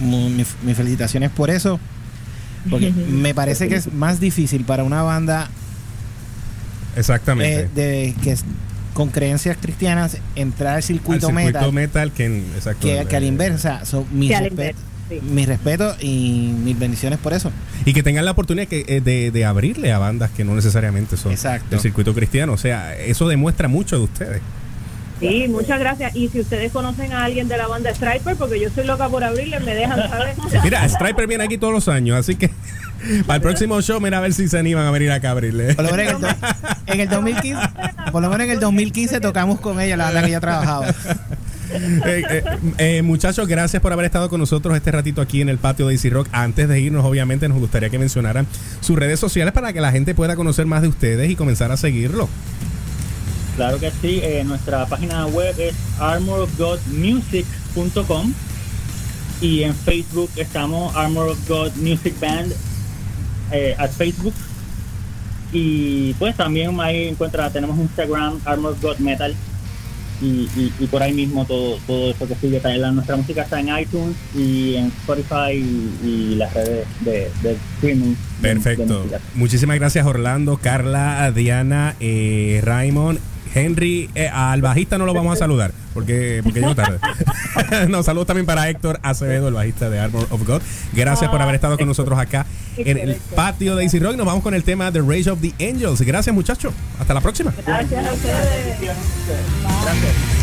Mis felicitaciones por eso. Porque *laughs* me parece que es más difícil para una banda Exactamente. eh, de que es- con creencias cristianas entrar al circuito, Al circuito metal, metal que, en- exacto, que, que al eh, inversa. So, Que al respet- inversa, sí. mis respetos y mis bendiciones por eso. Y que tengan la oportunidad que, eh, de, de abrirle a bandas que no necesariamente son Exacto. del circuito cristiano. O sea, eso demuestra mucho de ustedes. Sí, muchas gracias. Y si ustedes conocen a alguien de la banda Striper, porque yo soy loca por abrirle, me dejan saber. *laughs* Mira, Striper viene aquí todos los años, así que *laughs* para el próximo show, mira a ver si se animan a venir acá a abrirle. Por lo menos en el, *laughs* en el 2015, por lo menos en el 2015 tocamos con ella, la banda que ya trabajaba. Eh, eh, eh, muchachos, gracias por haber estado con nosotros este ratito aquí en el patio de Easy Rock. Antes de irnos, obviamente, nos gustaría que mencionaran sus redes sociales para que la gente pueda conocer más de ustedes y comenzar a seguirlo. Claro que sí, eh, nuestra página web es armorofgodmusic.com y en Facebook estamos Armor of God Music Band eh, at Facebook y pues también ahí encuentra, tenemos Instagram Armor of God Metal y, y- y por ahí mismo todo, todo eso que sigue también. La- nuestra música está en iTunes y en Spotify y, y las redes de, de streaming. de Perfecto. Muchísimas gracias, Orlando, Carla, Diana, eh, Raymond. Henry, eh, al bajista no lo vamos a saludar porque, porque llegó tarde. *laughs* *laughs* no, saludos también para Héctor Acevedo, el bajista de Armor of God. Gracias por haber estado con nosotros acá en el patio de Easy Rock. Nos vamos con el tema The Rage of the Angels. Gracias, muchachos. Hasta la próxima. Gracias a ustedes. Gracias.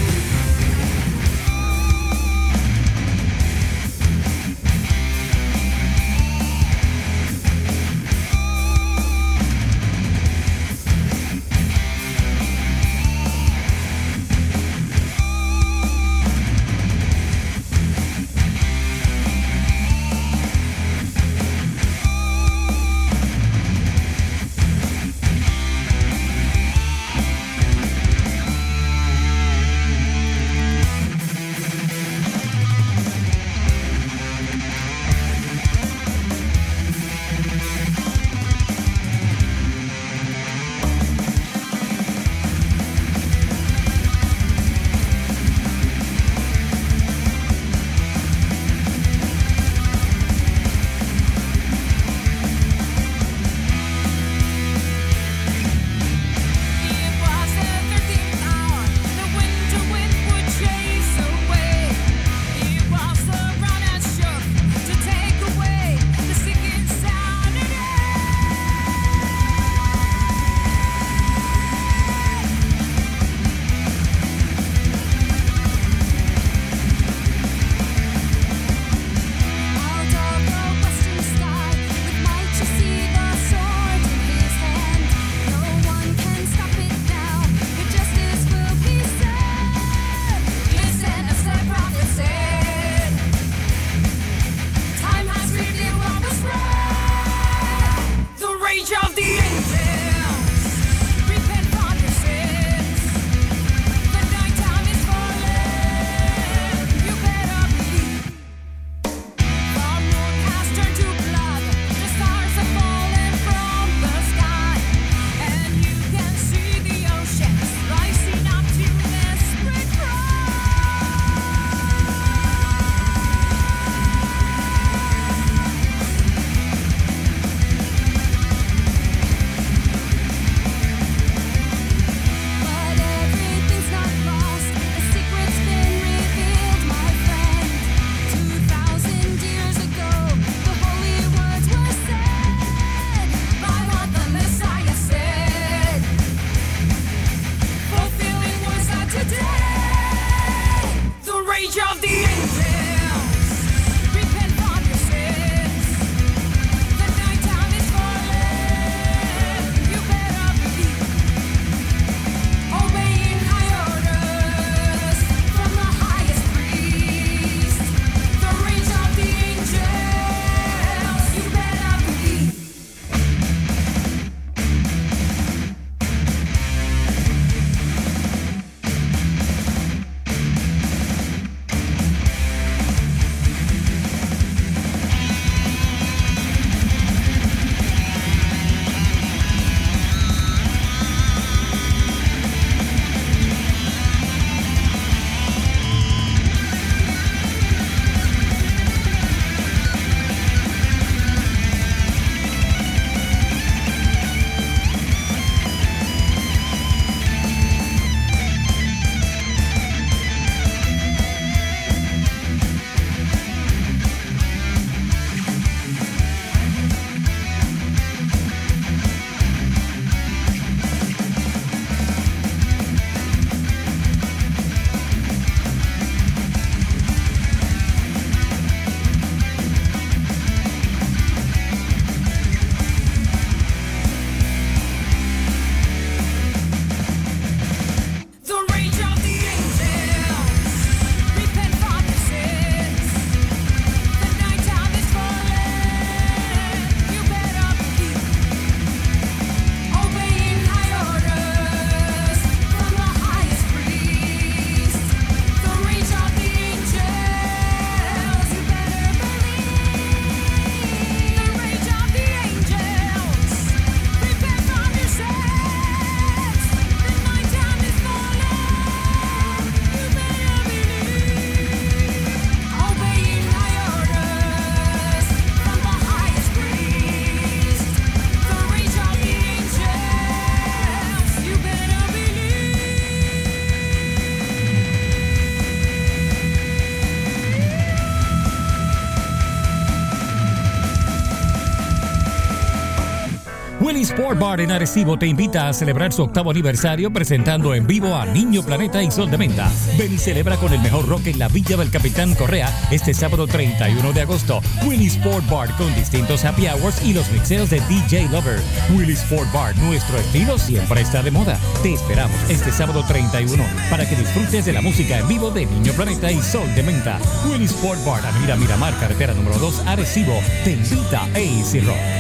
Sport Bar en Arecibo te invita a celebrar su octavo aniversario presentando en vivo a Niño Planeta y Sol de Menta. Ven y celebra con el mejor rock en la Villa del Capitán Correa este sábado 31 de agosto. Willy Sport Bar con distintos happy hours y los mixeos de DJ Lover. Willy Sport Bar, nuestro estilo siempre está de moda. Te esperamos este sábado 31 para que disfrutes de la música en vivo de Niño Planeta y Sol de Menta. Willy Sport Bar, Avenida Miramar, carretera número 2, Arecibo, te invita a AC Rock.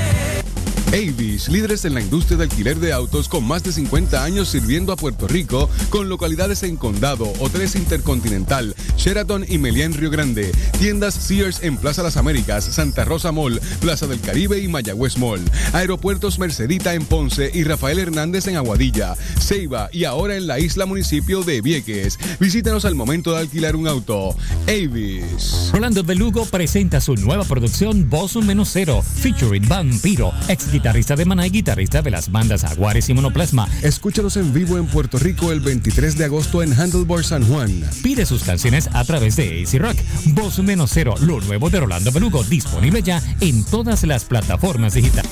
Avis, líderes en la industria de alquiler de autos con más de 50 años sirviendo a Puerto Rico, con localidades en Condado, Hoteles Intercontinental, Sheraton y Meliá en Río Grande, tiendas Sears en Plaza Las Américas, Santa Rosa Mall, Plaza del Caribe y Mayagüez Mall, aeropuertos Mercedita en Ponce y Rafael Hernández en Aguadilla, Ceiba y ahora en la isla municipio de Vieques. Visítanos al momento de alquilar un auto. Avis. Rolando de Lugo presenta su nueva producción Voz un menos cero, featuring Vampiro, ex guitarrista de Maná y guitarrista de las bandas Aguares y Monoplasma. Escúchalos en vivo en Puerto Rico el 23 de agosto en Handlebar San Juan. Pide sus canciones a través de AC Rock. Voz menos cero, lo nuevo de Rolando Belugo, disponible ya en todas las plataformas digitales.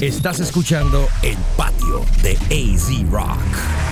Estás escuchando El Patio de AZ Rock.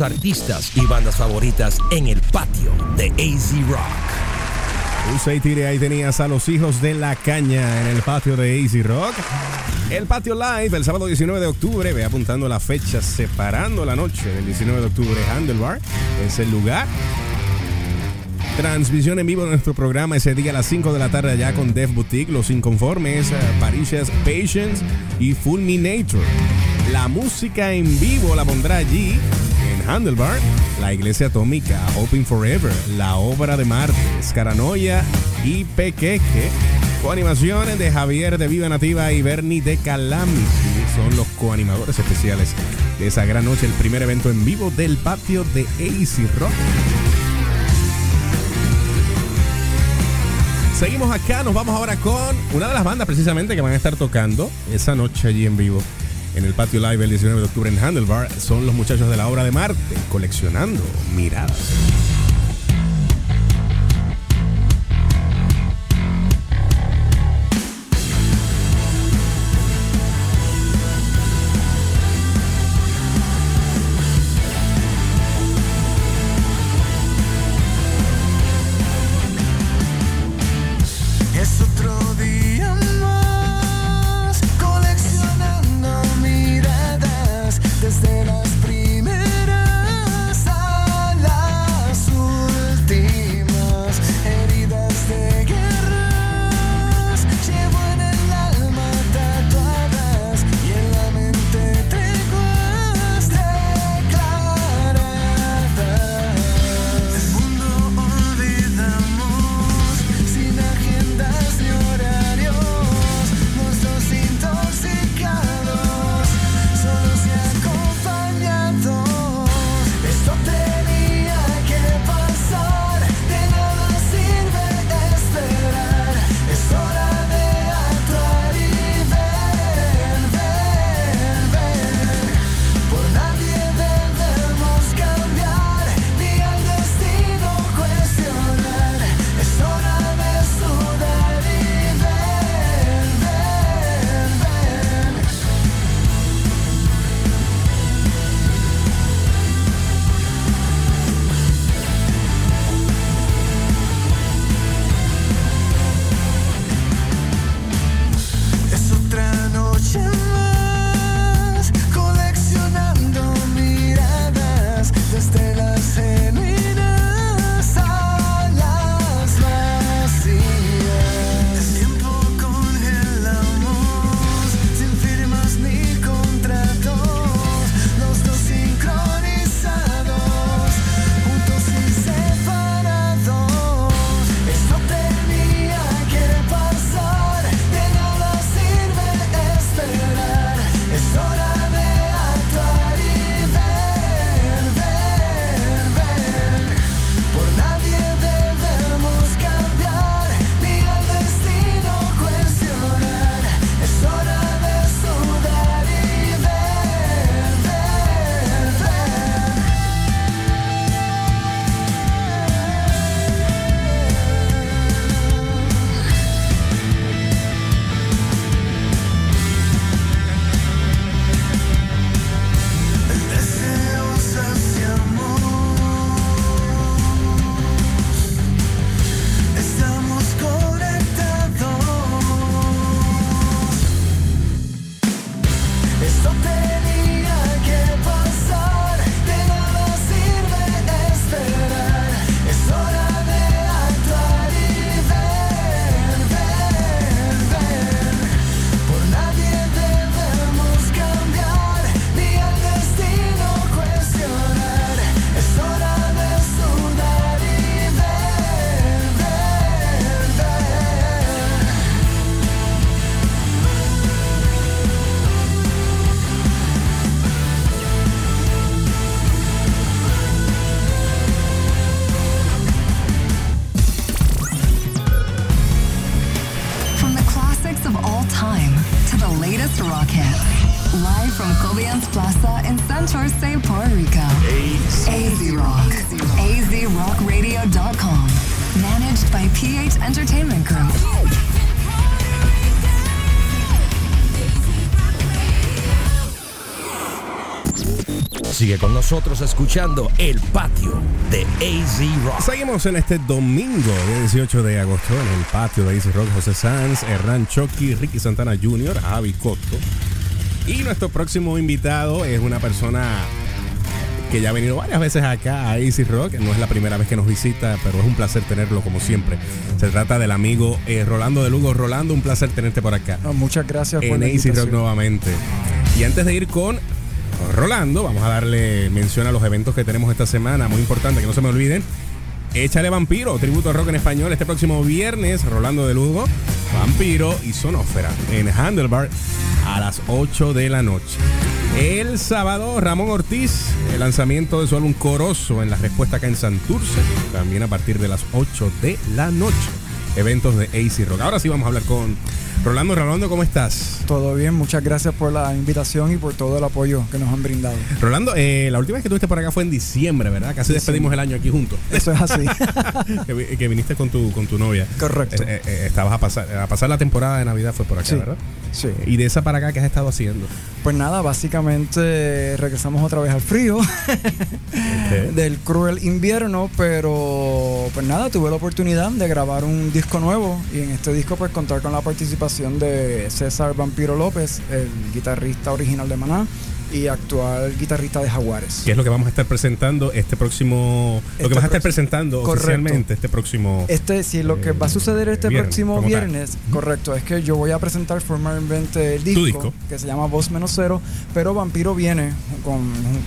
Artistas y bandas favoritas en el patio de AZ Rock. Usay Tire, ahí tenías a los hijos de la caña en el patio de Easy Rock. El patio live el sábado 19 de octubre, ve apuntando la fecha, separando la noche del 19 de octubre. Handlebar es el lugar. Transmisión en vivo de nuestro programa ese día a las 5 de la tarde allá con Def Boutique, Los Inconformes, eh, Parishas Patience y Fulminator. La música en vivo la pondrá allí Handlebar, la Iglesia Atómica, Hoping Forever, La Obra de Martes, Caranoia y Pequeque. Coanimaciones de Javier de Viva Nativa y Bernie de Calamity son los coanimadores especiales de esa gran noche, el primer evento en vivo del patio de AC Rock. Seguimos acá, nos vamos ahora con una de las bandas precisamente que van a estar tocando esa noche allí en vivo en el patio live el 19 de octubre en Handlebar. Son los muchachos de la obra de Marte, coleccionando miradas. Nosotros escuchando El Patio de AZ Rock. Seguimos en este domingo, día 18 de agosto, en el patio de Easy Rock, José Sanz, Hernán Chucky, Ricky Santana Jr., Javi Cotto. Y nuestro próximo invitado es una persona que ya ha venido varias veces acá a Easy Rock. No es la primera vez que nos visita, pero es un placer tenerlo como siempre. Se trata del amigo eh, Rolando de Lugo. Rolando, un placer tenerte por acá. No, muchas gracias por en la Easy Rock nuevamente. Y antes de ir con Rolando, vamos a darle mención a los eventos que tenemos esta semana. Muy importante que no se me olviden. Échale Vampiro, tributo a rock en español. Este próximo viernes, Rolando de Lugo, Vampiro y Sonófera en Handlebar a las 8 de la noche. El sábado, Ramón Ortiz, el lanzamiento de su álbum Corozo en la respuesta acá en Santurce, también a partir de las 8 de la noche. Eventos de AC Rock. Ahora sí vamos a hablar con Rolando. Rolando, ¿cómo estás? Todo bien, muchas gracias por la invitación y por todo el apoyo que nos han brindado. Rolando, eh, la última vez que estuviste por acá fue en diciembre, ¿verdad? Casi Sí, despedimos sí. el año aquí juntos. Eso es así. *laughs* que, vi- que viniste con tu, con tu novia. Correcto. Eh, eh, estabas a pasar, a pasar la temporada de Navidad, fue por acá, Sí, ¿verdad? sí. Y de esa para acá, ¿qué has estado haciendo? Pues nada, básicamente regresamos otra vez al frío *laughs* del cruel invierno, pero pues nada, tuve la oportunidad de grabar un disco nuevo y en este disco pues contar con la participación de César Vampiro López, el guitarrista original de Maná y actual guitarrista de Jaguares. ¿Qué es lo que vamos a estar presentando este próximo. lo Este que vas a estar presentando Correcto. oficialmente este próximo. Este, sí, lo que va a suceder este viernes, próximo tal. viernes, correcto, es que yo voy a presentar formalmente el disco, disco. que se llama Voz Menos Cero, pero Vampiro viene, con,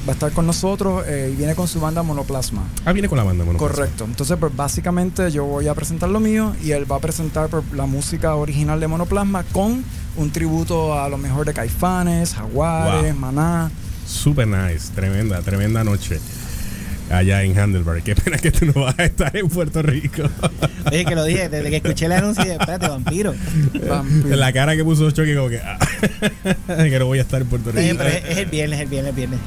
va a estar con nosotros eh, y viene con su banda Monoplasma. Ah, viene con la banda, bueno. Correcto. Entonces, pues básicamente yo voy a presentar lo mío y él va a presentar pues, la música original de Monoplasma con un tributo a lo mejor de Caifanes, Jaguares, Wow. Maná. Super nice, tremenda, tremenda noche. Allá en Handlebar. Qué pena que tú no vas a estar en Puerto Rico. *laughs* Oye, que lo dije, desde que escuché el anuncio, espérate, vampiro. La cara que puso Chucky, como que. *laughs* ah, *laughs* que no voy a estar en Puerto Rico. Oye, pero es, es el viernes, es el viernes, el viernes.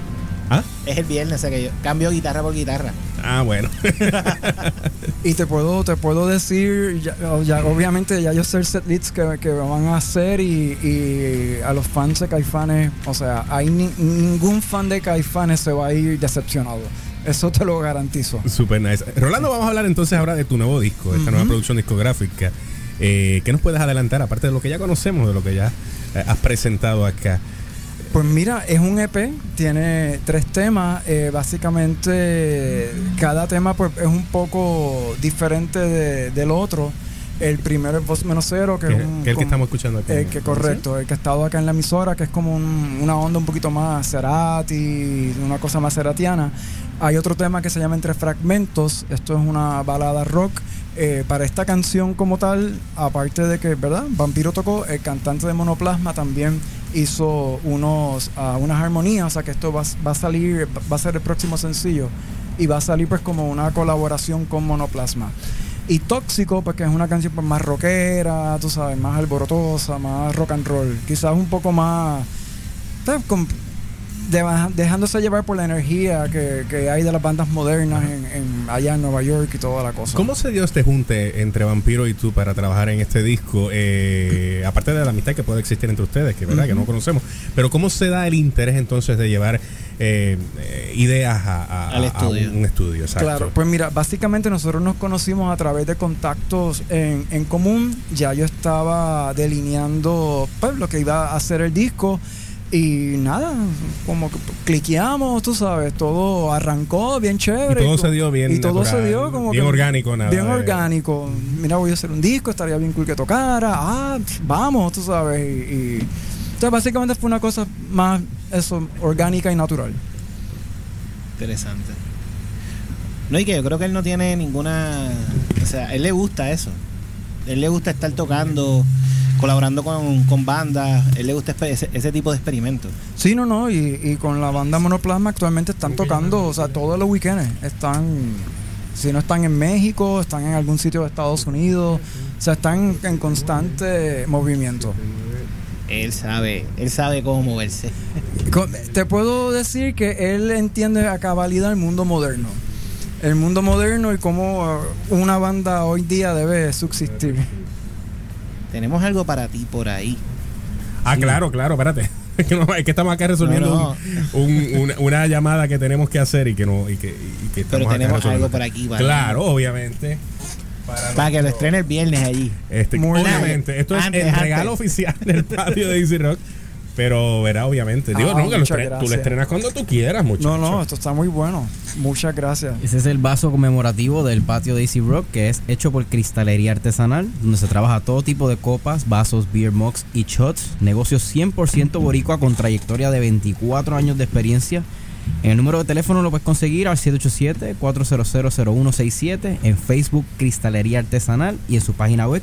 ¿Ah? Es el viernes, o sea que yo cambio guitarra por guitarra. Ah, bueno. *laughs* Y te puedo, te puedo decir, ya, ya- obviamente ya yo sé el setlist que, que van a hacer y, y a los fans de Caifanes, o sea, hay ni- ningún fan de Caifanes se va a ir decepcionado. Eso te lo garantizo. Super nice. Rolando, vamos a hablar entonces ahora de tu nuevo disco, de esta nueva producción discográfica. Eh, ¿Qué nos puedes adelantar, aparte de lo que ya conocemos, de lo que ya eh, has presentado acá? Pues mira, es un EP, tiene tres temas. eh, básicamente, cada tema pues, es un poco diferente de- del otro. El primero es Voz Menos Cero, que Que- es un- que el que con- estamos escuchando aquí. El que correcto, el que ha estado acá en la emisora, que es como un- una onda un poquito más Cerati, una cosa más ceratiana. Hay otro tema que se llama Entre Fragmentos. Esto es una balada rock. Eh, para esta canción como tal, aparte de que, ¿verdad? Vampiro tocó, el cantante de Monoplasma también hizo unos, ah, unas armonías, o sea que esto va, va a salir, va a ser el próximo sencillo y va a salir pues como una colaboración con Monoplasma. Y Tóxico, pues que es una canción pues, más rockera, tú sabes, más alborotosa, más rock and roll, quizás un poco más, ¿sabes? Con- de- dejándose llevar por la energía que, que hay de las bandas modernas en, en- allá en Nueva York y toda la cosa. ¿Cómo se dio este junte entre Vampiro y tú para trabajar en este disco? Eh, aparte de la amistad que puede existir entre ustedes, que verdad que no conocemos, pero ¿cómo se da el interés entonces de llevar eh, eh, ideas a, a- Al a estudio. un estudio? Exacto. Claro, pues mira, básicamente nosotros nos conocimos a través de contactos en, en común. Ya yo estaba delineando pues, lo que iba a hacer el disco. Y nada, como que cliqueamos, tú sabes, todo arrancó bien chévere. Y todo se dio bien Y todo natural, se dio como bien que- orgánico, nada Bien de- orgánico. Mira, voy a hacer un disco, estaría bien cool que tocara. Ah, vamos, tú sabes. Y, y- sea, básicamente fue una cosa más eso, orgánica y natural. Interesante. No, y que yo creo que él no tiene ninguna. O sea, él le gusta eso. Él le gusta estar tocando, colaborando con, con bandas. Él le gusta ese tipo de experimentos. Sí, no, no, y, y con la banda Monoplasma actualmente están tocando, o sea, todos los weekends están, si no están en México, están en algún sitio de Estados Unidos, o sea, están en constante movimiento. Él sabe, él sabe cómo moverse. *laughs* Te puedo decir que él entiende a cabalidad el mundo moderno. El mundo moderno y cómo uh, una banda hoy día debe subsistir. Tenemos algo para ti por ahí. Ah, claro, claro, espérate. *laughs* Es que, no, es que estamos acá resolviendo No, un- un- una, una llamada que tenemos que hacer y que no y que, y que Pero estamos acá tenemos algo por aquí, para- Claro, obviamente. Para que lo estrene el viernes allí. Este, Muy obviamente, bien. esto es Antes, el antes. regalo oficial del patio de Easy Rock. Pero verá, obviamente. Digo, Ah, no, que lo tú lo estrenas cuando tú quieras, muchacho. No, no, esto está muy bueno. Muchas gracias. Ese es el vaso conmemorativo del patio de Easy Rock, que es hecho por cristalería artesanal, donde se trabaja todo tipo de copas, vasos, beer mugs y shots. Negocio 100% boricua con trayectoria de 24 años de experiencia. El número de teléfono lo puedes conseguir al 787-400-0167, en Facebook Cristalería Artesanal y en su página web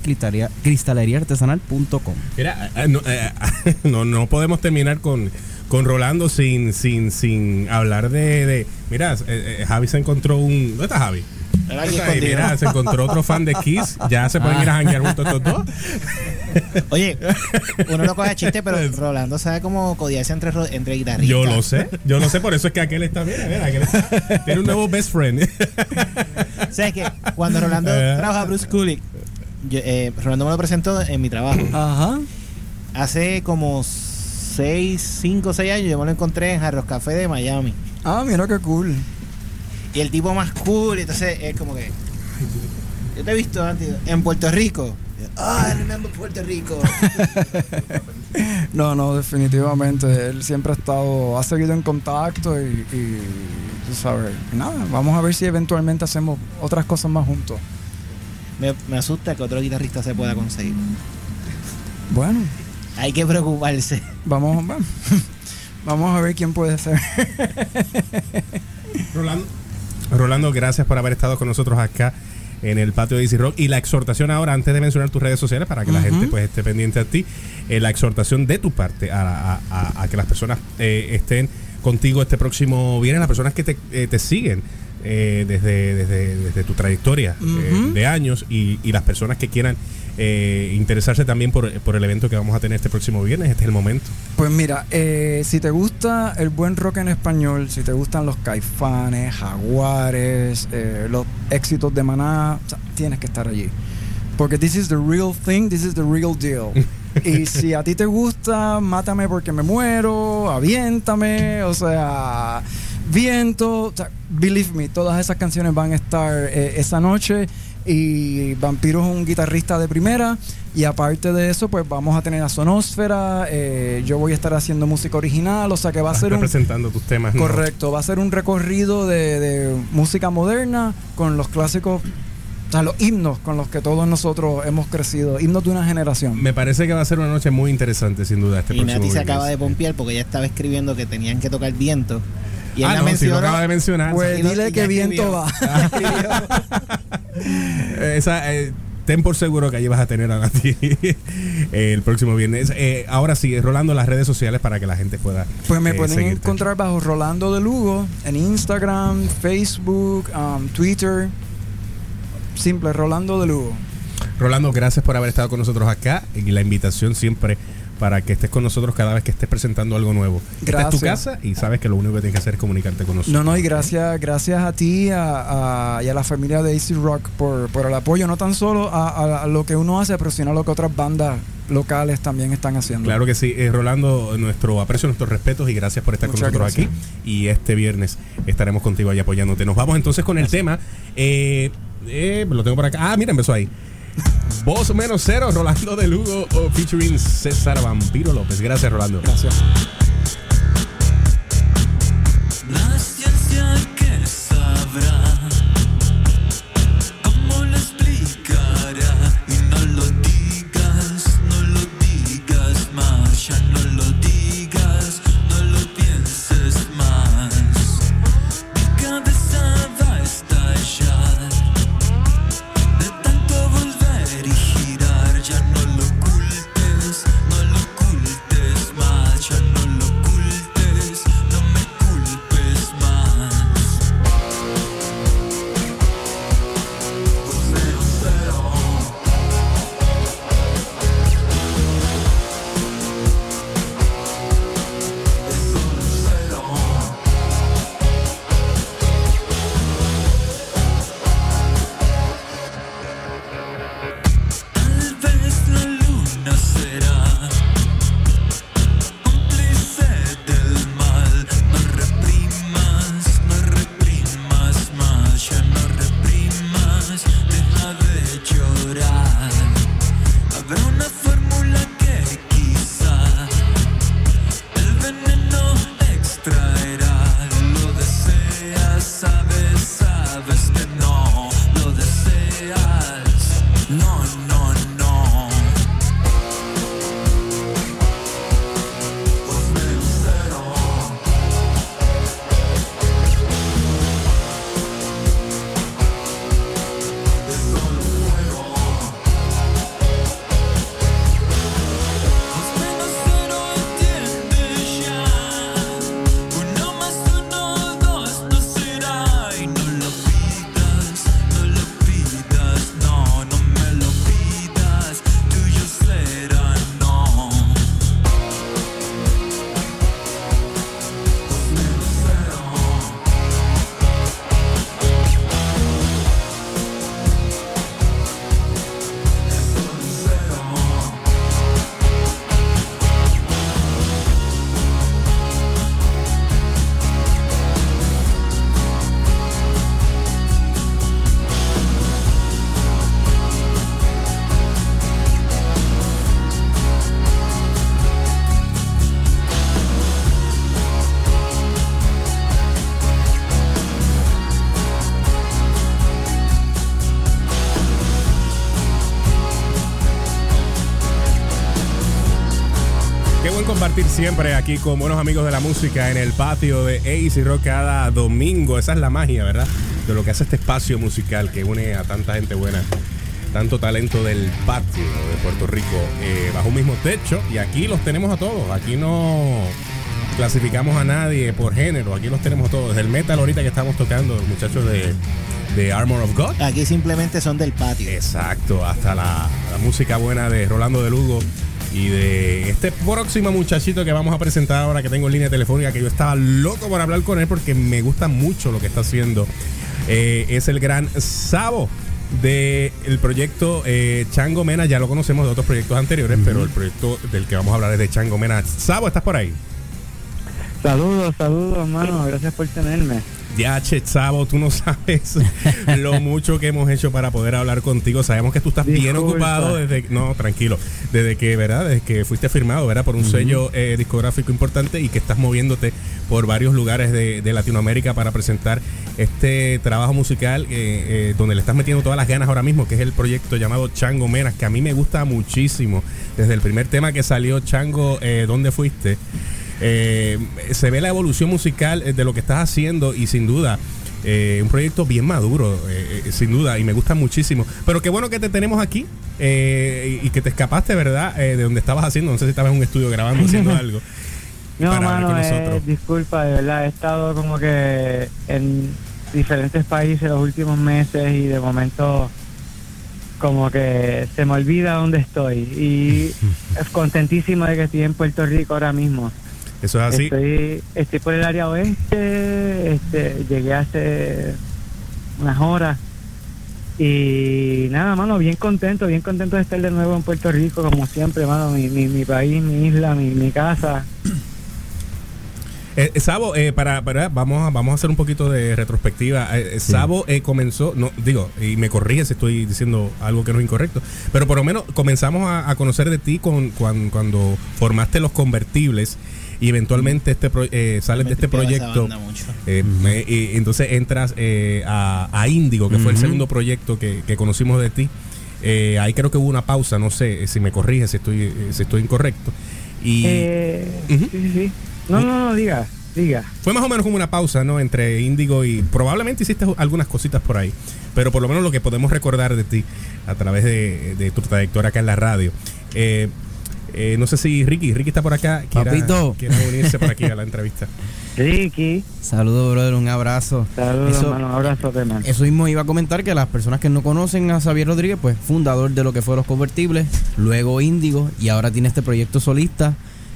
cristaleriaartesanal.com. Mira, eh, no, eh, *laughs* no, no podemos terminar con, con Rolando sin, sin, sin hablar de. de- mira, eh, Javi se encontró un. ¿Dónde está Javi? Era ahí, mira, se encontró otro fan de Kiss. Ya se pueden ir a janguear juntos estos dos. *laughs* Oye, uno lo coge a chiste, pero Rolando sabe cómo codiarse entre, entre guitarristas. Yo lo sé, yo lo sé, por eso es que aquel está bien. Mira, aquel tiene un nuevo best friend. *laughs* ¿Sabes que Cuando Rolando Eh. trabaja a Bruce Kulick, yo, eh, Rolando me lo presentó en mi trabajo. Ajá. Hace como 6, 5, 6 años yo me lo encontré en Jarros Café de Miami. Ah, mira qué cool. Y el tipo más cool, entonces es como que. Yo te he visto antes en Puerto Rico. Ah, I remember Puerto Rico. *laughs* No, no, definitivamente. Él siempre ha estado, ha seguido en contacto y, y, tú sabes, y nada, vamos a ver si eventualmente hacemos otras cosas más juntos. me, me asusta que otro guitarrista se pueda conseguir. Bueno, Hay que preocuparse. vamos, vamos, *laughs* vamos a ver quién puede ser. Rolando. Rolando, gracias por haber estado con nosotros acá en el patio de Easy Rock. Y la exhortación ahora, antes de mencionar tus redes sociales, para que la gente pues esté pendiente a ti, eh, la exhortación de tu parte a, a- a- a que las personas eh, estén contigo este próximo viernes, las personas que te, eh, te siguen eh, desde, desde, desde tu trayectoria eh, de años y, y las personas que quieran eh, interesarse también por, por el evento que vamos a tener este próximo viernes, este es el momento. Pues mira, si te gusta el buen rock en español, si te gustan los caifanes, jaguares, los éxitos de Maná, o sea, tienes que estar allí. Porque this is the real thing, this is the real deal. *laughs* y si a ti te gusta, mátame porque me muero, aviéntame, o sea, viento, o sea, believe me, todas esas canciones van a estar eh, esa noche. Y Vampiro es un guitarrista de primera. Y aparte de eso, pues vamos a tener a Sonósfera. eh, yo voy a estar haciendo música original. O sea que va a ser un. representando tus temas. ¿no? Correcto, va a ser un recorrido de, de música moderna con los clásicos, o sea, los himnos con los que todos nosotros hemos crecido, himnos de una generación. Me parece que va a ser una noche muy interesante, sin duda, este y Nati se acaba de pompear porque ella estaba escribiendo que tenían que tocar viento. Y él Ah, la no, si lo acaba de mencionar. Pues Y dile y que viento va. *laughs* Esa, eh, ten por seguro que allí vas a tener a Nati *laughs* el próximo viernes. Eh, ahora sí, Rolando, las redes sociales para que la gente pueda. Pues me eh, pueden seguirte. encontrar bajo Rolando de Lugo en Instagram, Facebook, um, Twitter. Simple, Rolando de Lugo. Rolando, gracias por haber estado con nosotros acá y la invitación siempre para que estés con nosotros cada vez que estés presentando algo nuevo. Esta es tu Gracias. casa y sabes que lo único que tienes que hacer es comunicarte con nosotros. No, no, y gracias, gracias a ti a- a- y a la familia de AC Rock por, por el apoyo, no tan solo a, lo que uno hace, pero sino a lo que otras bandas locales también están haciendo. Claro que sí. Eh, Rolando, nuestro aprecio, nuestros respetos y gracias por estar Muchas con nosotros gracias. aquí. Y este viernes estaremos contigo ahí apoyándote. Nos vamos entonces con el tema. Eh, eh, lo tengo por acá. Ah, mira, empezó ahí. Voz menos cero, Rolando de Lugo, oh, featuring César Vampiro López. Gracias, Rolando. Gracias. Siempre aquí con buenos amigos de la música en el patio de AC Rock cada domingo. Esa es la magia, ¿verdad? De lo que hace este espacio musical que une a tanta gente buena, tanto talento del patio de Puerto Rico eh, bajo un mismo techo. Y aquí los tenemos a todos. Aquí no clasificamos a nadie por género. Aquí los tenemos a todos. Desde el metal ahorita que estamos tocando, los muchachos de, de Armor of God. Aquí simplemente son del patio. Exacto, hasta la, la música buena de Rolando de Lugo y de este próximo muchachito que vamos a presentar ahora que tengo en línea telefónica, que yo estaba loco por hablar con él porque me gusta mucho lo que está haciendo. Eh, es el gran Sabo del proyecto eh, Chango Mena. Ya lo conocemos de otros proyectos anteriores, pero el proyecto del que vamos a hablar es de Chango Mena. Sabo, ¿estás por ahí? Saludos, saludos, hermano. Gracias por tenerme. Ya, che, Sabo, tú no *laughs* sabes lo mucho que hemos hecho para poder hablar contigo. Sabemos que tú estás bien ocupado desde, no, tranquilo, desde que, ¿verdad? Desde que fuiste firmado, ¿verdad? Por un sello eh, discográfico importante y que estás moviéndote por varios lugares de, de Latinoamérica para presentar este trabajo musical eh, eh, donde le estás metiendo todas las ganas ahora mismo, que es el proyecto llamado Chango Menas, que a mí me gusta muchísimo. Desde el primer tema que salió, Chango, ¿dónde fuiste? Eh, se ve la evolución musical eh, de lo que estás haciendo y sin duda eh, un proyecto bien maduro, eh, eh, sin duda, y me gusta muchísimo. Pero qué bueno que te tenemos aquí eh, y y que te escapaste, ¿verdad? De donde estabas haciendo, no sé si estabas en un estudio grabando, haciendo *laughs* algo. No, mano, con nosotros. disculpa, de verdad, he estado como que en diferentes países los últimos meses y de momento como que se me olvida dónde estoy y es *laughs* contentísimo de que estoy en Puerto Rico ahora mismo. Eso es así. Estoy, estoy por el área oeste, este, llegué hace unas horas y nada, mano, bien contento, bien contento de estar de nuevo en Puerto Rico, como siempre, mano, mi, mi, mi país, mi isla, mi, mi casa. Eh, eh, Sabo, eh, para, para- vamos, a, vamos a hacer un poquito de retrospectiva. Eh, eh, Sabo eh, comenzó, no digo, y me corrige si estoy diciendo algo que no es incorrecto, pero por lo menos comenzamos a, a conocer de ti con, cuan- cuando formaste los convertibles y eventualmente este pro- eh, sales de este proyecto. banda mucho. Eh, me- y entonces entras eh, a, a Índigo, que fue el segundo proyecto que, que conocimos de ti. Eh, ahí creo que hubo una pausa, no sé si me corriges si estoy, si estoy incorrecto. Y Eh, sí, sí, sí. No, no, no, diga, diga. fue más o menos como una pausa, ¿no? Entre Índigo y probablemente hiciste algunas cositas por ahí, pero por lo menos lo que podemos recordar de ti a través de, de tu trayectoria acá en la radio. Eh, eh, no sé si Ricky, Ricky está por acá, quiera, Papito. quiera unirse por aquí a la entrevista. *laughs* Ricky. Saludos, brother, un abrazo. Saludos, Eso- hermano, abrazo, tema. Eso mismo iba a comentar que las personas que no conocen a Xavier Rodríguez, pues fundador de lo que fue Los Convertibles, luego Índigo y ahora tiene este proyecto solista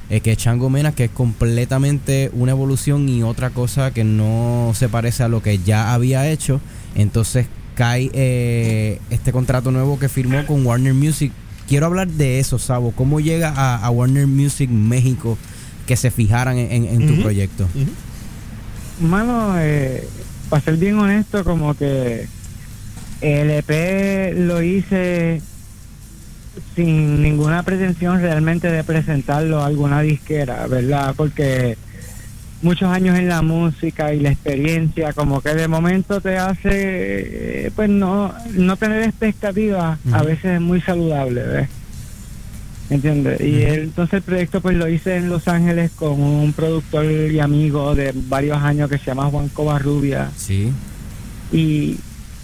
eh, que es Chango Mena, que es completamente una evolución y otra cosa que no se parece a lo que ya había hecho. Entonces cae eh, este contrato nuevo que firmó con Warner Music. Quiero hablar de eso, Sabo. ¿Cómo llega a, a Warner Music México que se fijaran en, en- en tu proyecto? Mano, eh, para ser bien honesto, como que el EP lo hice sin ninguna pretensión realmente de presentarlo a alguna disquera, ¿verdad? Porque muchos años en la música y la experiencia como que de momento te hace, eh, pues no, no tener expectativas a veces es muy saludable, ¿ves? ¿Entiendes? Y entonces el proyecto pues lo hice en Los Ángeles con un productor y amigo de varios años que se llama Juan Covarrubia. Sí. Y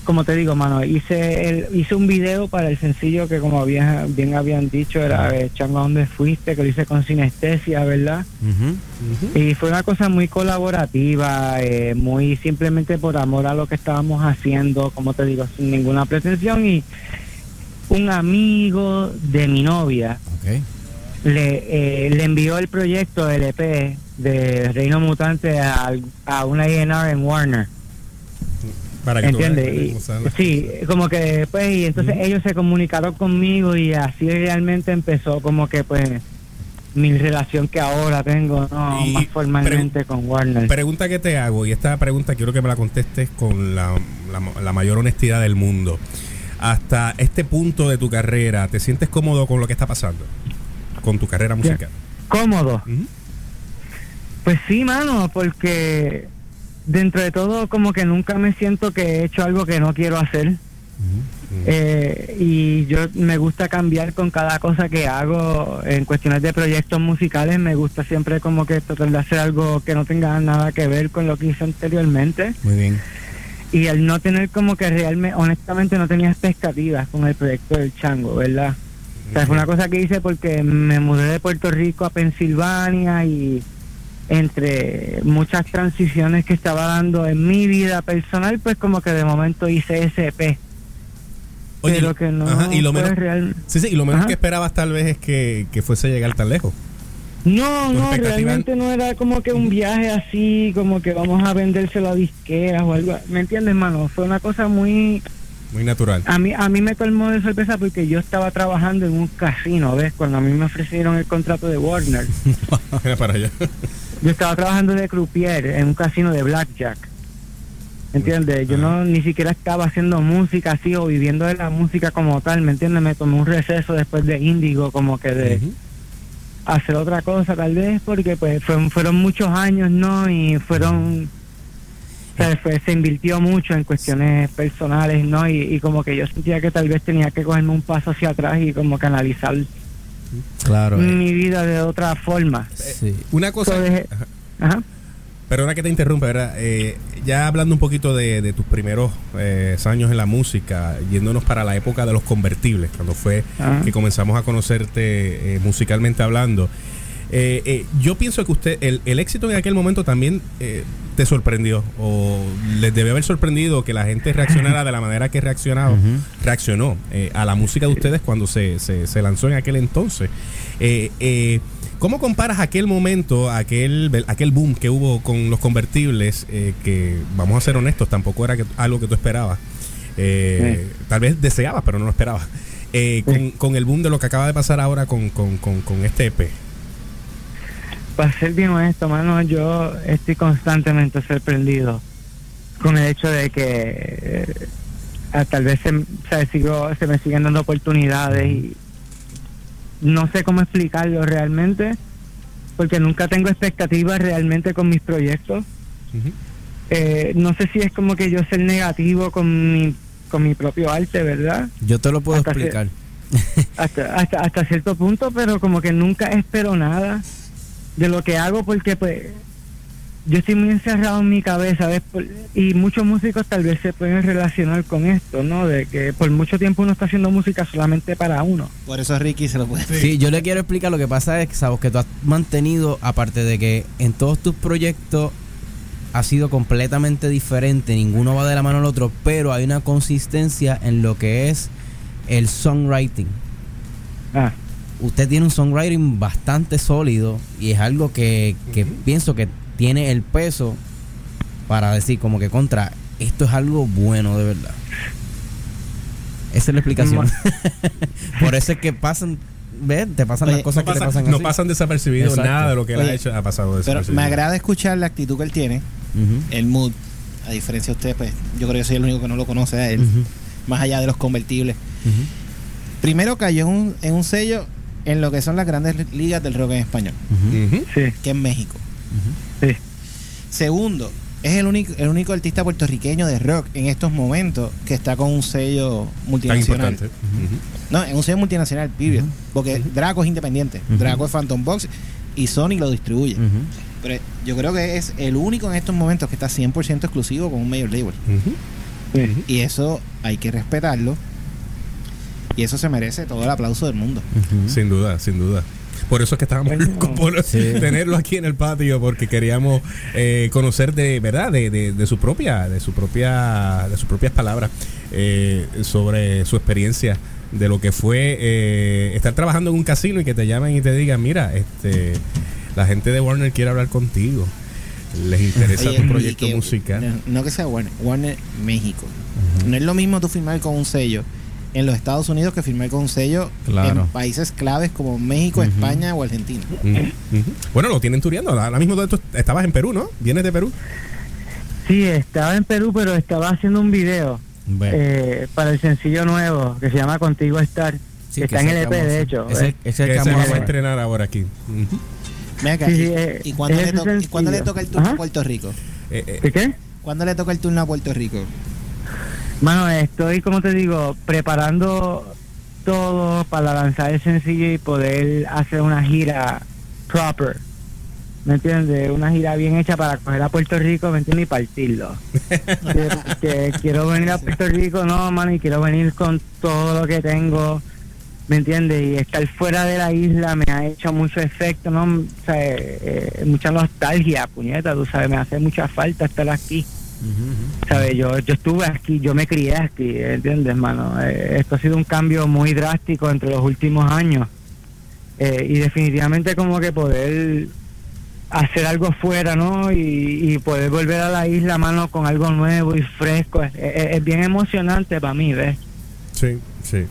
como te digo, mano, hice el, hice un video para el sencillo que como había, bien habían dicho era eh, Chango, ¿a dónde fuiste? Que lo hice con sinestesia, ¿verdad? Y fue una cosa muy colaborativa, eh, muy simplemente por amor a lo que estábamos haciendo, como te digo, sin ninguna pretensión. Y un amigo de mi novia le, eh, le envió el proyecto del EP de Reino Mutante a, a una A&R en Warner. Para que ¿Entiendes? Sí, como que pues y entonces ellos se comunicaron conmigo y así realmente empezó como que pues mi relación que ahora tengo, ¿no? Más formalmente con Warner. Pregunta que te hago, y esta pregunta quiero que me la contestes con la, la- la mayor honestidad del mundo. Hasta este punto de tu carrera, ¿te sientes cómodo con lo que está pasando? Con tu carrera musical. ¿Cómodo? Pues sí, mano, porque dentro de todo como que nunca me siento que he hecho algo que no quiero hacer. Eh, y yo me gusta cambiar con cada cosa que hago en cuestiones de proyectos musicales. Me gusta siempre como que tratar de hacer algo que no tenga nada que ver con lo que hice anteriormente. Muy bien. Y el no tener como que realmente, honestamente no tenía expectativas con el proyecto del Chango, ¿verdad? O sea, fue una cosa que hice porque me mudé de Puerto Rico a Pensilvania y entre muchas transiciones que estaba dando en mi vida personal, pues como que de momento hice SP. Oye, pero que no ajá, y lo menos, real- sí, sí, y lo menos Ajá. que esperabas tal vez es que, que fuese a llegar tan lejos. No, no, realmente no era como que un viaje así, como que vamos a vendérselo a disqueras o algo. ¿Me entiendes, mano? Fue una cosa muy... Muy natural. A mí, a mí me colmó de sorpresa porque yo estaba trabajando en un casino, ¿ves? Cuando a mí me ofrecieron el contrato de Warner. *laughs* Mira para allá. Yo estaba trabajando de croupier en un casino de blackjack. ¿Entiendes? Yo no ni siquiera estaba haciendo música así o viviendo de la música como tal, ¿me entiendes? Me tomé un receso después de Índigo, como que de hacer otra cosa tal vez, porque pues fueron, fueron muchos años, ¿no? Y fueron... o sea, fue- se invirtió mucho en cuestiones personales, ¿no? Y, y como que yo sentía que tal vez tenía que cogerme un paso hacia atrás y como que Claro. eh. mi vida de otra forma. Sí. Una cosa. Entonces, Ajá. Ajá. Perdona que te interrumpa, ¿verdad? Eh, ya hablando un poquito de, de tus primeros eh, años en la música, yéndonos para la época de los convertibles, cuando fue Ajá. que comenzamos a conocerte eh, musicalmente hablando. Eh, eh, yo pienso que usted, el, el éxito en aquel momento también eh, te sorprendió, o les debe haber sorprendido que la gente reaccionara de la manera que reaccionado, reaccionó eh, a la música de ustedes cuando se, se, se lanzó en aquel entonces. Eh, eh, ¿Cómo comparas aquel momento, aquel, aquel boom que hubo con los convertibles, que vamos a ser honestos, tampoco era que, algo que tú esperabas? Eh, Tal vez deseabas, pero no lo esperabas. Eh, con, con el boom de lo que acaba de pasar ahora con, con, con, con este EP. Para ser bien honesto, mano, yo estoy constantemente sorprendido con el hecho de que eh, ah, tal vez se, o sea, sigo, se me siguen dando oportunidades y no sé cómo explicarlo realmente, porque nunca tengo expectativas realmente con mis proyectos. Eh, no sé si es como que yo ser negativo con mi, con mi propio arte, ¿verdad? Yo te lo puedo Hasta explicar. hasta, hasta, hasta cierto punto, pero como que nunca espero nada de lo que hago porque pues yo estoy muy encerrado en mi cabeza y muchos músicos tal vez se pueden relacionar con esto, ¿no? De que por mucho tiempo uno está haciendo música solamente para uno. Por eso Ricky se lo puede Sí. yo le quiero explicar lo que pasa es que sabes que tú has mantenido, aparte de que en todos tus proyectos ha sido completamente diferente, ninguno va de la mano al otro, pero hay una consistencia en lo que es el songwriting. Ah. Usted tiene un songwriting bastante sólido y es algo que, que pienso que tiene el peso para decir como que contra, esto es algo bueno de verdad. Esa es la explicación. *laughs* Por eso es que pasan, ¿ves? Te pasan las cosas no que pasa- te pasan no así. pasan desapercibidos, Exacto. nada de lo que él ha hecho ha pasado Pero desapercibido. me agrada escuchar la actitud que él tiene, el mood. A diferencia de usted, pues yo creo que soy el único que no lo conoce a él, más allá de los convertibles. Primero cayó en un, en un sello en lo que son las grandes ligas del rock en español, que es México. Sí. Segundo, es el único, el único artista puertorriqueño de rock en estos momentos que está con un sello Tan multinacional. No, en un sello multinacional, period. Porque Draco es independiente. Draco es Phantom Box y Sony lo distribuye. Pero yo creo que es el único en estos momentos que está 100% exclusivo con un major label. Y eso hay que respetarlo. Y eso se merece todo el aplauso del mundo. Sin duda, sin duda. Por eso es que estábamos locos *laughs* por Sí. tenerlo aquí en el patio, porque queríamos eh, conocer de verdad de, de- de su propia, de su propia, de sus propias palabras eh, sobre su experiencia de lo que fue eh, estar trabajando en un casino y que te llamen y te digan, mira, este, la gente de Warner quiere hablar contigo, les interesa Oye, tu proyecto que- musical. No, no que sea Warner, Warner México. No es lo mismo tú firmar con un sello en los Estados Unidos que firmar con un sello Claro. en países claves como México. España o Argentina. Bueno, lo tienen tureando. Ahora mismo tú estabas en Perú, ¿no? ¿Vienes de Perú? Sí, estaba en Perú, pero estaba haciendo un video eh, para el sencillo nuevo que se llama Contigo Estar. Sí, que que está en ese el EP, de hecho. Ese- eh. ese Que que se vamos a va a hacer. estrenar ahora aquí. Acá, Sí, ¿y- sí, eh, ¿y, cuándo le ese to- y cuándo le sencillo. toca el turno Ajá. a Puerto Rico? Eh, ¿De qué? ¿Cuándo le toca el turno a Puerto Rico? Mano, estoy, como te digo, preparando todo para lanzar el sencillo y poder hacer una gira proper. ¿Me entiendes? Una gira bien hecha para coger a Puerto Rico, ¿me entiendes? Y partirlo. *laughs* que, que quiero venir a Puerto Rico, no, mano, y quiero venir con todo lo que tengo, ¿me entiendes? Y estar fuera de la isla me ha hecho mucho efecto, ¿no? O sea, eh, mucha nostalgia, puñeta, tú sabes, me hace mucha falta estar aquí. Yo, yo estuve aquí, yo me crié aquí, ¿entiendes, hermano? Eh, esto ha sido un cambio muy drástico entre los últimos años. Eh, y definitivamente como que poder hacer algo fuera, ¿no? Y, poder volver a la isla, mano, con algo nuevo y fresco. Es, es- es bien emocionante para mí, ¿ves? Sí, sí.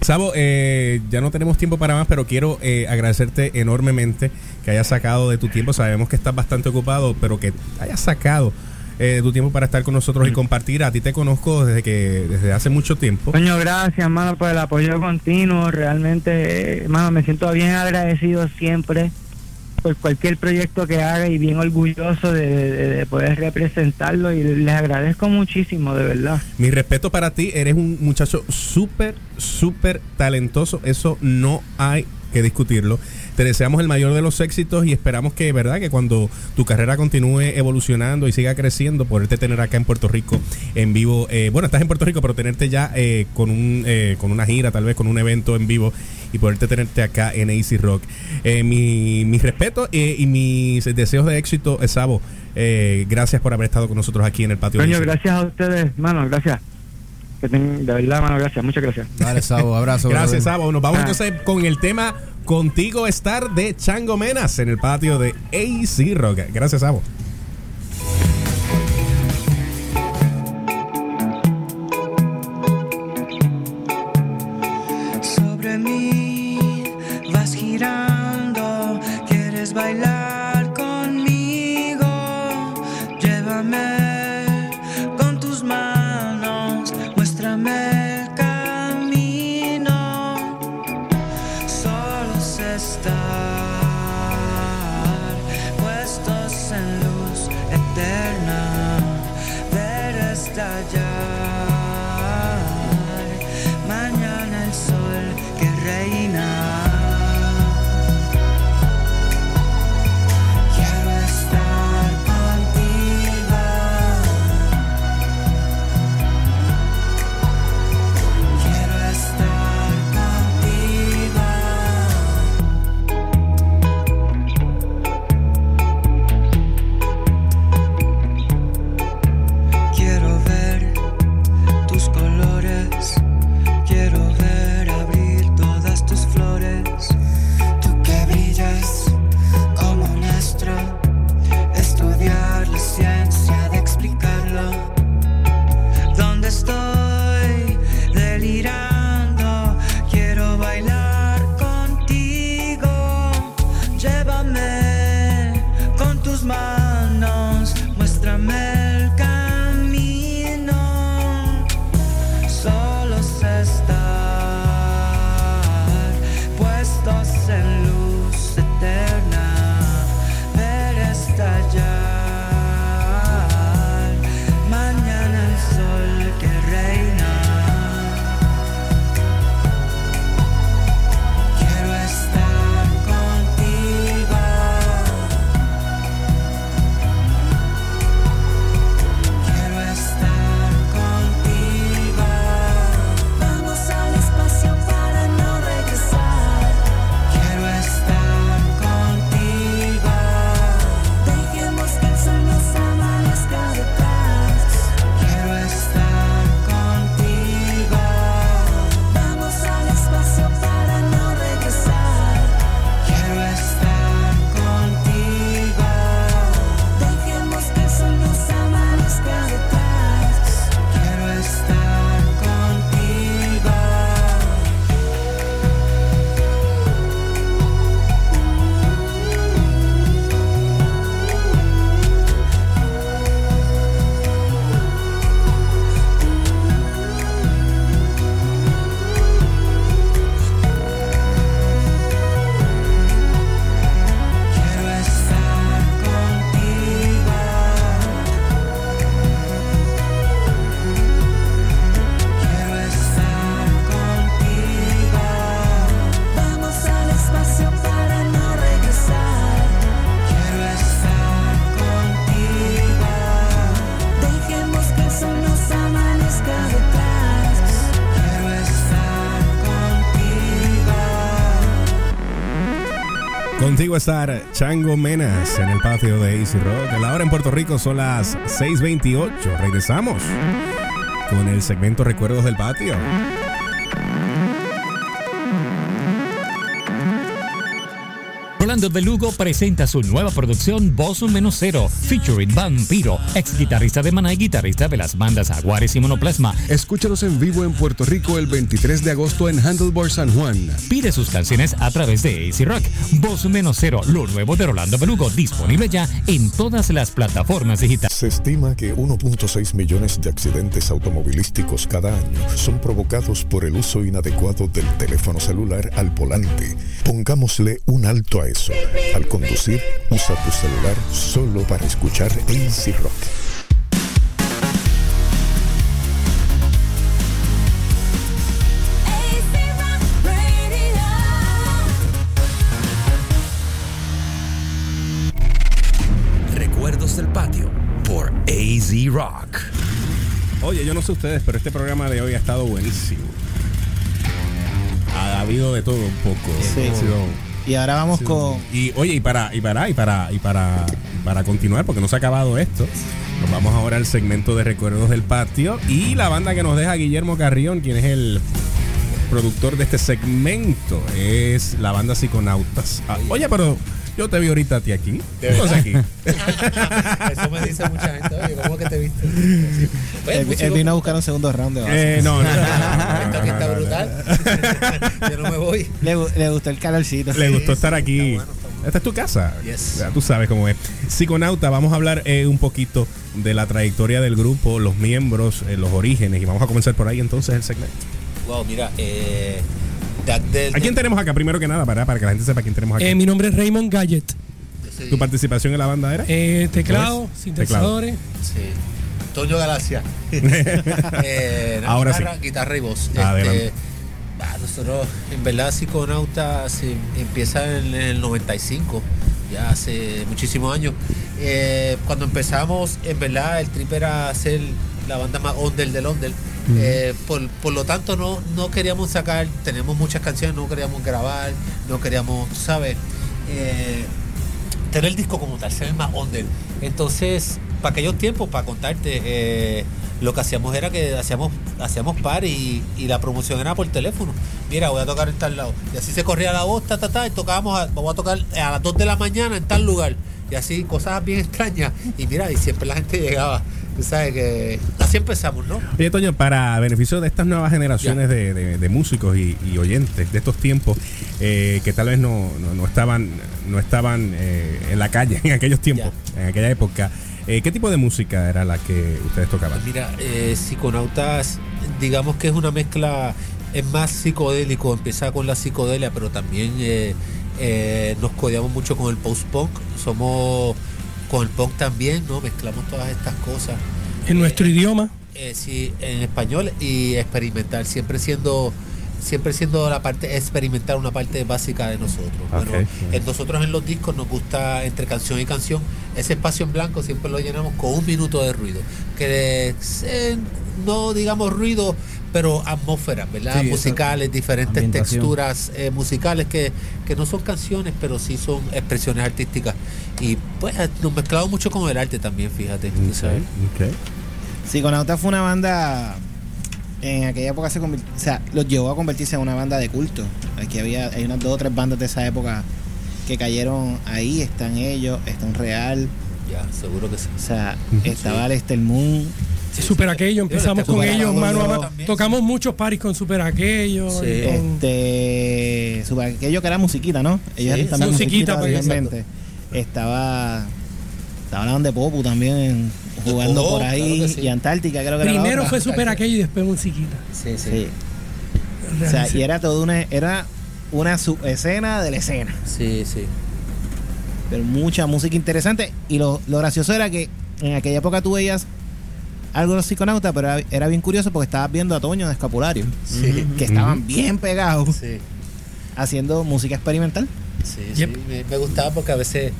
Sabo, eh, ya no tenemos tiempo para más, pero quiero eh, agradecerte enormemente que hayas sacado de tu tiempo. Sabemos que estás bastante ocupado, pero que hayas sacado eh, tu tiempo para estar con nosotros y compartir. A ti te conozco desde que desde hace mucho tiempo. Coño, gracias, hermano, por el apoyo continuo. Realmente, eh, hermano, me siento bien agradecido siempre por cualquier proyecto que haga y bien orgulloso de, de- de poder representarlo. Y les agradezco muchísimo, de verdad. Mi respeto para ti, eres un muchacho súper, súper talentoso. Eso no hay que discutirlo. Te deseamos el mayor de los éxitos y esperamos que, ¿verdad? Que cuando tu carrera continúe evolucionando y siga creciendo, poderte tener acá en Puerto Rico en vivo. eh, bueno, estás en Puerto Rico, pero tenerte ya eh, con, un, eh, con una gira, tal vez con un evento en vivo y poderte tenerte acá en AC Rock. Eh, mi, mi respeto eh, y mis deseos de éxito, eh, Sabo. eh, gracias por haber estado con nosotros aquí en el patio. Coño, AC. gracias a ustedes, hermano, gracias. Que ten- de verdad, hermano, gracias, muchas gracias. Dale, Sabo, abrazo. *laughs* Gracias. Sabo. Nos vamos Ah. entonces con el tema Contigo Estar de Chango Menas en el patio de AC Rock. Gracias, Sabo. sobre mí vas girando, quieres bailar Estar Chango Menas en el patio de Easy Rock. La hora en Puerto Rico son las 6:28. Regresamos con el segmento Recuerdos del Patio. Rolando de Lugo presenta su nueva producción Voz Un Menos Cero, featuring Vampiro, ex guitarrista de Maná y guitarrista de las bandas Aguares y Monoplasma. Escúchalos en vivo en Puerto Rico el 23 de agosto en Handlebar San Juan. Pide sus canciones a través de AC Rock. Voz Menos Cero, lo nuevo de Rolando Belugo, disponible ya en todas las plataformas digitales. Se estima que 1.6 millones de accidentes automovilísticos cada año son provocados por el uso inadecuado del teléfono celular al volante. Pongámosle un alto a eso. Al conducir, usa tu celular solo para escuchar AC Rock. Rock. Oye, yo no sé ustedes, pero este programa de hoy ha estado buenísimo. Ha habido de todo un poco. Sí. Y ahora vamos Sí. con. Y oye, y para, y para, y para, y para, y para continuar, porque no se ha acabado esto, nos vamos ahora al segmento de recuerdos del patio y la banda que nos deja Guillermo Carrión, quien es el productor de este segmento, es la banda Psiconautas. Ah, oye, pero yo te vi ahorita a ti aquí. ¿De aquí? *laughs* Eso me dice mucha gente. Oye, ¿cómo que te viste? Él, él vino a buscar un segundo round de base. Eh, no, no, Esto aquí está brutal. *laughs* Yo no me voy. Le, le gustó el calorcito. Le gustó estar aquí. Esta es tu casa. Yes. Ya tú sabes cómo es. Psiconauta, vamos a hablar eh, un poquito de la trayectoria del grupo, los miembros, eh, los orígenes. Y vamos a comenzar por ahí entonces el segmento. Wow, mira, eh, Jack del- ¿A quién tenemos acá primero que nada? Para, para que la gente sepa quién tenemos acá. Eh, mi nombre es Raymond Gadget. ¿Tu participación en la banda era? Eh, teclado, sintetizadores. Sí. Toño Galacia. *laughs* Eh, no, Ahora guitarra, sí. guitarra y voz. Adelante. Este, ah, nosotros, en verdad, Psiconauta se empieza en el 95, ya hace muchísimos años. Eh, cuando empezamos, en verdad, el trip era hacer la banda más under del under. Eh, por, por lo tanto, no, no queríamos sacar, tenemos muchas canciones, no queríamos grabar, no queríamos, sabes, eh, tener el disco como tal, ser más under. Entonces, para aquellos tiempos, para contarte, eh, lo que hacíamos era que hacíamos hacíamos par y, y la promoción era por teléfono. Mira, voy a tocar en tal lado. Y así se corría la voz, ta, ta, ta, y tocábamos, a- vamos a tocar a las 2 de la mañana en tal lugar. Y así, cosas bien extrañas. Y mira, y siempre la gente llegaba. Tú sabes que así empezamos, ¿no? Oye, Toño, para beneficio de estas nuevas generaciones de, de- de músicos y, y oyentes de estos tiempos eh, que tal vez no, no- no estaban, no estaban eh, en la calle en aquellos tiempos, en aquella época, eh, ¿qué tipo de música era la que ustedes tocaban? Mira, Psiconautas, digamos que es una mezcla, es más psicodélico, empieza con la psicodelia, pero también nos codeamos mucho con el post-punk, somos con el punk también, ¿no? Mezclamos todas estas cosas. En nuestro idioma. Eh, sí, en español y experimental, siempre siendo siempre siendo la parte experimental una parte básica de nosotros. Bueno, en nosotros en los discos nos gusta entre canción y canción ese espacio en blanco siempre lo llenamos con un minuto de ruido, que eh, no digamos ruido, pero atmósfera, ¿verdad? Sí, Musicales, diferentes texturas eh, musicales que, que no son canciones, pero sí son expresiones artísticas. Y pues nos mezclamos mucho con el arte también, fíjate. tú sabes. Psiconauta fue una banda. En aquella época se convirtió, o sea, los llevó a convertirse en una banda de culto. Aquí había, hay unas dos o tres bandas de esa época que cayeron ahí, están ellos, está un Real. Ya, seguro que sí. O sea, Sí. estaba Lester Moon. Sí, Super Aquello, empezamos con Super ellos mano a mano. Tocamos muchos paris con Super Aquello. y con- Este, super- aquello que era musiquita, ¿no? Ellos Sí, eran musiquita, musiquita pues. Estaba estaba hablando de Popu también jugando por ahí claro sí. y Antártica creo que era la Primero fue Super Aquello y después musiquita. Sí, Sí. O sea, y era toda una era una subescena de la escena. Sí, sí. Pero mucha música interesante y lo, lo gracioso era que en aquella época tú veías algo de los psiconautas, pero era, era bien curioso porque estabas viendo a Toño de Escapulario, Sí. que estaban bien pegados Sí. haciendo música experimental. Sí, sí, me, me gustaba porque a veces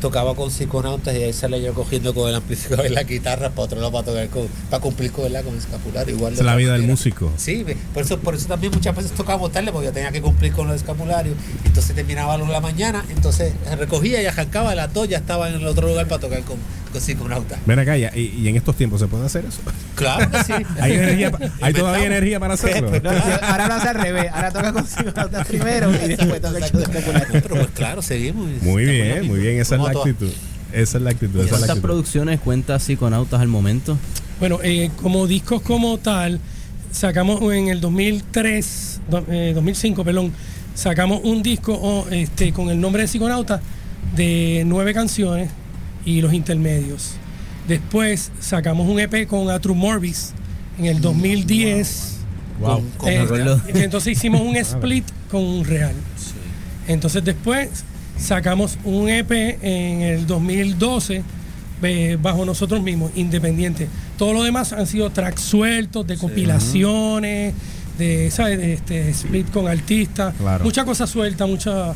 tocaba con psiconautas y ahí se yo cogiendo con el amplificador y la guitarra para otro lado para tocar con, para cumplir con, ¿verdad? con el escapulario. Igual Es la vida del músico. Sí, por eso, por eso también muchas veces tocábamos tarde porque yo tenía que cumplir con los escapularios. Entonces terminaba a la mañana, entonces recogía y arrancaba a las dos, ya estaba en el otro lugar para tocar con, con psiconautas. Ven acá, y, y en estos tiempos se puede hacer eso. Claro que sí. *laughs* ¿Hay, energía, pa- ¿hay todavía energía para hacerlo? No, no, ahora lo hace al revés. Ahora toca con psiconautas primero y después toca. *laughs* Pero pues claro, seguimos. Muy bien, muy bien, esa es la actitud. Esa es la actitud. Esa es la ¿Cuántas actitud. producciones cuenta Psiconautas al momento? Bueno, eh, como discos como tal, sacamos en el 2003, do- eh, 2005, perdón, sacamos un disco oh, este, con el nombre de Psiconauta de nueve canciones y los intermedios. Después sacamos un EP con Atru Morbis en el 2010. Wow. Eh, *laughs* entonces hicimos un split con un real. Entonces después sacamos un EP en el 2012 eh, bajo nosotros mismos, independiente. Todo lo demás han sido tracks sueltos, de compilaciones, de, ¿sabes? de este, split con artistas, Claro. mucha cosa suelta, mucha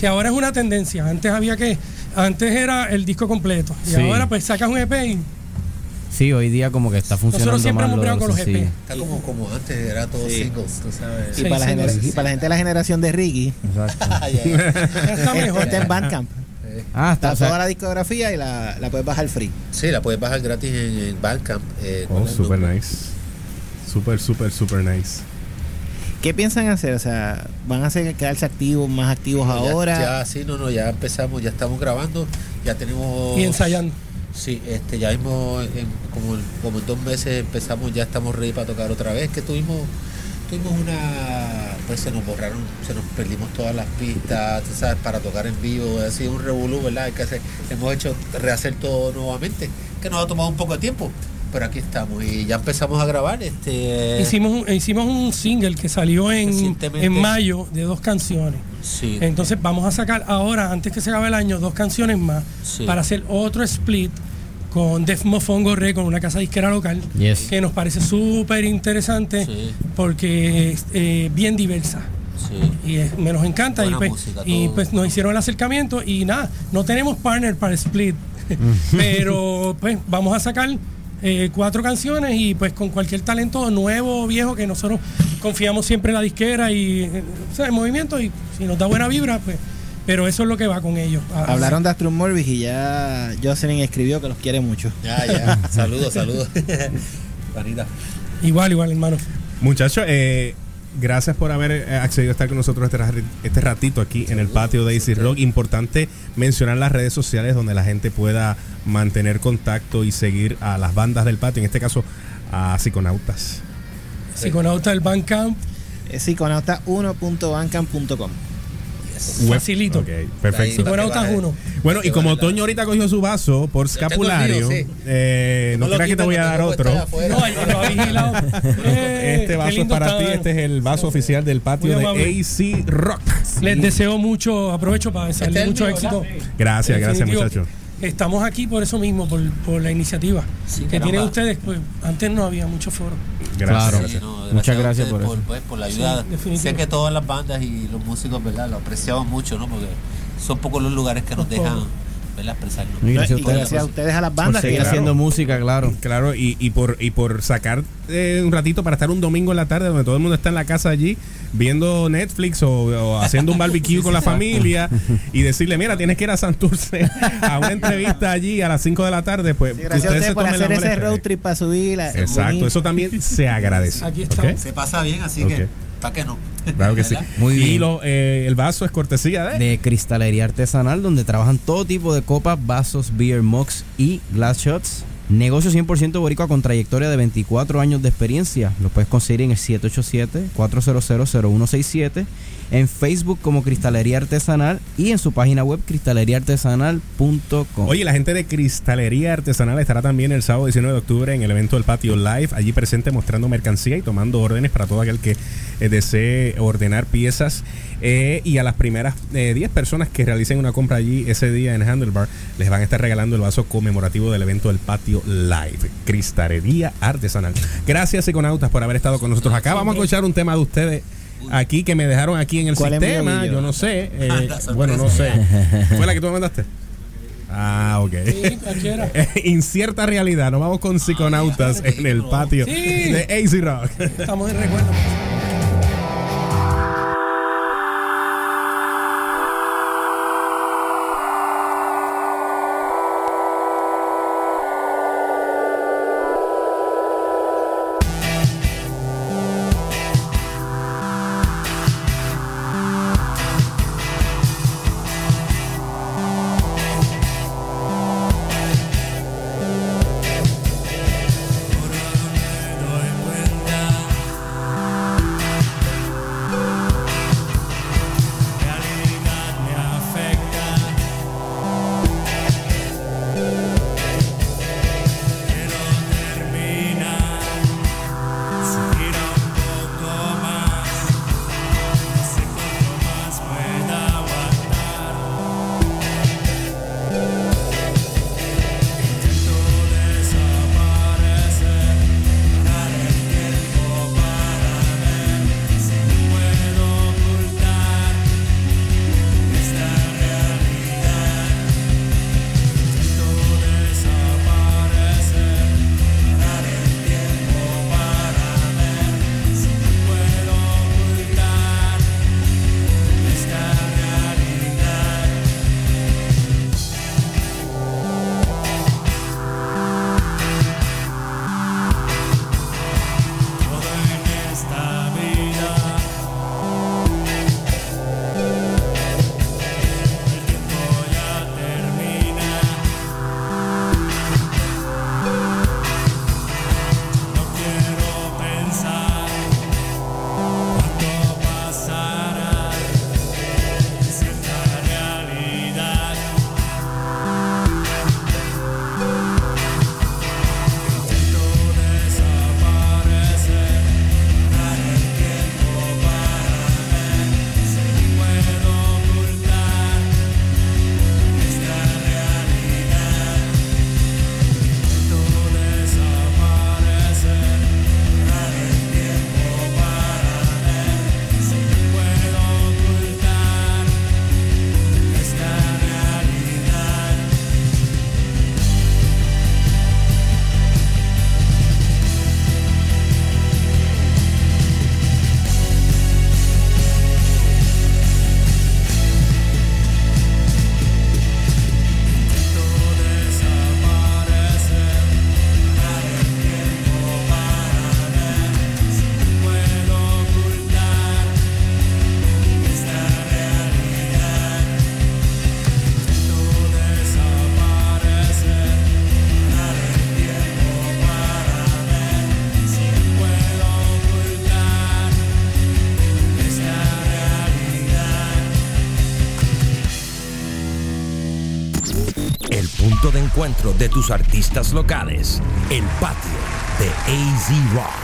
que ahora es una tendencia. Antes había que, antes era el disco completo y Sí. ahora pues sacas un EP y Sí, hoy día como que está funcionando siempre más hemos con los. EP. Está como, como antes, era todo Sí. singles, tú sabes. Y, para la y para la gente de la generación de Ricky, *laughs* está mejor. está en Bandcamp. *laughs* Ah, está, Está o sea, toda la discografía y la, la puedes bajar free. Sí, la puedes bajar gratis en, en Bandcamp. Eh, Oh, ¿cuál es el super nice. Super, super, super nice. ¿Qué piensan hacer? O sea, ¿van a hacer quedarse activos, más activos ahora? Ya, sí, no, no, ya empezamos, ya estamos grabando, ya tenemos... y ensayando. Sí, este, ya mismo, en- como, en- como en dos meses empezamos, ya estamos ready para tocar otra vez, que tuvimos tuvimos una, pues se nos borraron, se nos perdimos todas las pistas, tú sabes, para tocar en vivo, ha sido un revolú, ¿verdad? Hay que hacer, hemos hecho rehacer todo nuevamente, que nos ha tomado un poco de tiempo, pero aquí estamos y ya empezamos a grabar, este... Hicimos un, hicimos un single que salió en, en mayo de dos canciones. Sí. Entonces vamos a sacar ahora, antes que se acabe el año, dos canciones más Sí. para hacer otro split con Def Mofongo Re, con una casa disquera local, Yes. que nos parece súper interesante Sí. porque es eh, bien diversa. Sí. Y es- me nos encanta. Y pues, música, y pues nos hicieron el acercamiento y nada, no tenemos partner para split. *laughs* pero pues vamos a sacar eh, cuatro canciones y pues con cualquier talento nuevo o viejo que nosotros confiamos siempre en la disquera y o sea, en movimiento y si nos da buena vibra, pues. Pero eso es lo que va con ellos. Ah, Hablaron de Astrum Morbis y ya Jocelyn escribió que los quiere mucho. Ya, ya, *laughs* saludos, saludos. *laughs* Igual, igual, hermano. Muchachos, eh, gracias por haber eh, accedido a estar con nosotros este, este, ratito aquí en el patio de Easy Rock. Importante mencionar las redes sociales donde la gente pueda mantener contacto y seguir a las bandas del patio, en este caso a Psiconautas. Psiconautas del Bandcamp. Eh, Psiconautas1.bandcamp.com. Facilito. Perfecto. Si fuera Otas uno. Bueno, y como Toño ahorita cogió su vaso por escapulario, eh, no, creas que te voy a dar otro. No, lo *laughs* eh, este vaso es para ti, este es el vaso oficial del patio de AC Rock. Les deseo mucho, aprovecho para desearles mucho éxito. Gracias, gracias muchachos estamos aquí por eso mismo, por, por la iniciativa que tienen ustedes. Pues, antes no había mucho foros. Gracias. Claro. gracias. Sí, no, Muchas gracias ustedes por eso. pues, por la ayuda. Sí, sé que todas las bandas y los músicos, ¿verdad? Lo apreciaban mucho, ¿no? Porque son pocos los lugares que nos dejan. ¿Verdad? Expresarnos. Y gracias a Y ustedes gracias a por- ustedes a las por bandas seguir que haciendo música, claro. Claro, y, y por y por sacar eh, un ratito para estar un domingo en la tarde donde todo el mundo está en la casa allí viendo Netflix o, o haciendo un barbecue *laughs* con la familia *laughs* y decirle, mira, tienes que ir a Santurce a una entrevista allí a las 5 de la tarde, pues Sí, gracias a ustedes por tomen la hacer ese road trip para subir. la- Exacto, bonito. eso también se *laughs* agradece. Aquí estamos. Se pasa bien, así que, ¿para qué no? Claro que sí. Muy Y bien. lo, eh, el vaso es cortesía de... de cristalería artesanal donde trabajan todo tipo de copas, vasos, beer mugs y glass shots. Negocio 100% boricua con trayectoria de 24 años de experiencia. Lo puedes conseguir en el 787-400-0167, en Facebook como Cristalería Artesanal y en su página web cristaleriaartesanal.com. Oye, la gente de Cristalería Artesanal estará también el sábado 19 de octubre en el evento del Patio Live, allí presente mostrando mercancía y tomando órdenes para todo aquel que eh, desee ordenar piezas. Eh, y a las primeras eh, 10 personas que realicen una compra allí ese día en Handlebar, les van a estar regalando el vaso conmemorativo del evento del Patio Live. Cristalería Artesanal. Gracias, Psiconautas, por haber estado con nosotros acá. Vamos a escuchar un tema de ustedes. Aquí que me dejaron aquí en el ¿Cuál es mi sistema, yo no sé, *laughs* eh, bueno, no sé. *laughs* ¿Fue la que tú me mandaste? Ah, ok. Sí, cualquiera. *laughs* Incierta realidad. Nos vamos con psiconautas en el patio Sí. de AC Rock. Estamos en recuerdo. Encuentro de tus artistas locales. El patio de AZ Rock.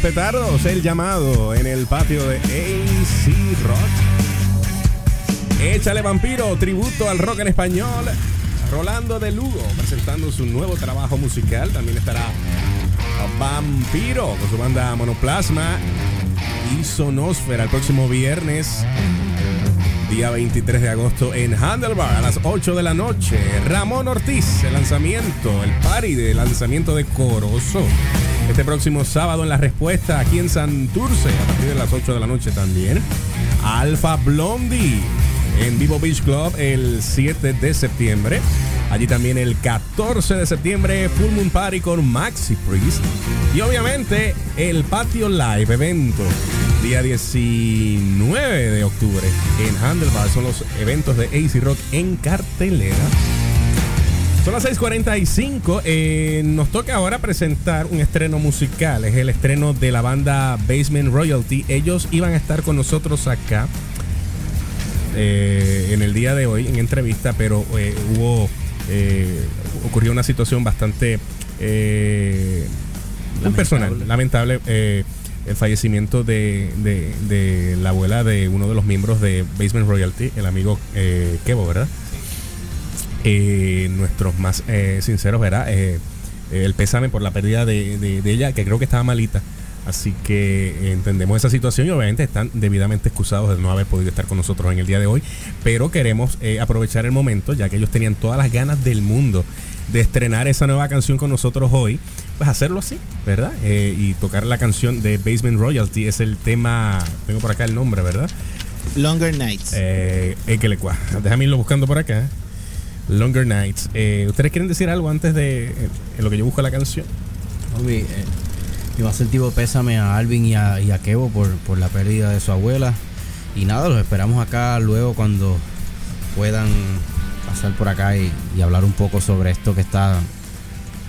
Petardos, el llamado en el patio de AC Rock. Échale vampiro, tributo al rock en español. Rolando de Lugo presentando su nuevo trabajo musical. También estará Vampiro con su banda Monoplasma y Sonosfera el próximo viernes, día 23 de agosto en Handlebar a las 8 de la noche. Ramón Ortiz, el lanzamiento, el party de lanzamiento de Corozo. Este próximo sábado en La Respuesta aquí en Santurce a partir de las 8 de la noche también. Alfa Blondie en Vivo Beach Club el 7 de septiembre. Allí también el 14 de septiembre, Full Moon Party con Maxi Priest. Y obviamente el Patio Live evento, día 19 de octubre en Handlebar. Son los eventos de AC Rock en cartelera. Son las 6:45. eh, nos toca ahora presentar un estreno musical. Es el estreno de la banda Basement Royalty. Ellos iban a estar con nosotros acá eh, en el día de hoy en entrevista, pero eh, hubo eh, ocurrió una situación bastante muy personal, lamentable. el fallecimiento de, de- de la abuela de uno de los miembros de Basement Royalty, el amigo Kevo, ¿verdad? Eh, nuestros más eh, sinceros, ¿verdad? Eh, el pésame por la pérdida de, de- de ella, que creo que estaba malita. Así que entendemos esa situación y obviamente están debidamente excusados de no haber podido estar con nosotros en el día de hoy. Pero queremos aprovechar el momento, ya que ellos tenían todas las ganas del mundo de estrenar esa nueva canción con nosotros hoy, pues hacerlo así, ¿verdad? Y tocar la canción de Basement Royalty es el tema, tengo por acá el nombre, ¿verdad? Longer Nights. Eh, équele cuá. Déjame irlo buscando por acá. Longer Nights. Eh, ¿Ustedes quieren decir algo antes de eh, lo que yo busco la canción? Eh, mi más sentido pésame a Alvin y a, y a Kevo por, por la pérdida de su abuela. Y nada, los esperamos acá luego cuando puedan pasar por acá y, y hablar un poco sobre esto que está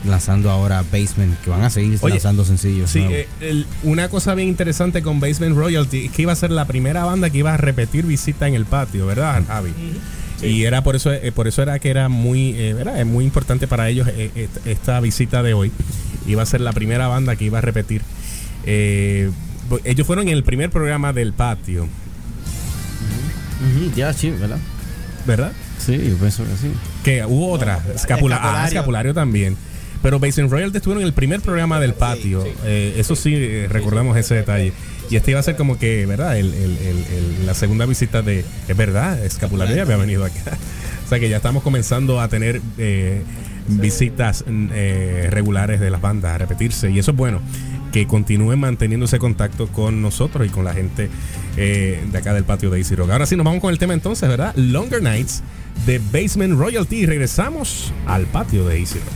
lanzando ahora Basement, que van a seguir Oye, lanzando sencillos. Sí, eh, el- una cosa bien interesante con Basement Royalty es que iba a ser la primera banda que iba a repetir visita en el patio, ¿verdad, Javi? Y era por eso, eh, por eso era que era muy, eh. Es muy importante para ellos eh, eh, esta visita de hoy. Iba a ser la primera banda que iba a repetir. Ellos fueron en el primer programa del patio, ya, sí, ¿verdad? ¿verdad? Sí, yo pienso que sí. Que hubo otra, Escapula- ah, Escapulario. escapulario también. Pero Basement Royalty estuvieron en el primer programa del patio. Eso sí, recordamos ese detalle. Y este iba a ser como que, ¿verdad? El- el- el- la segunda visita de. Es verdad, Escapulario ya había venido acá. *laughs* O sea que ya estamos comenzando a tener eh, visitas eh, regulares de las bandas, a repetirse. Y eso es bueno. Que continúen manteniendo ese contacto con nosotros y con la gente eh, de acá del patio de Easy Rock. Ahora sí, nos vamos con el tema entonces, ¿verdad? Longer Nights de Basement Royalty. Y regresamos al patio de Easy Rock.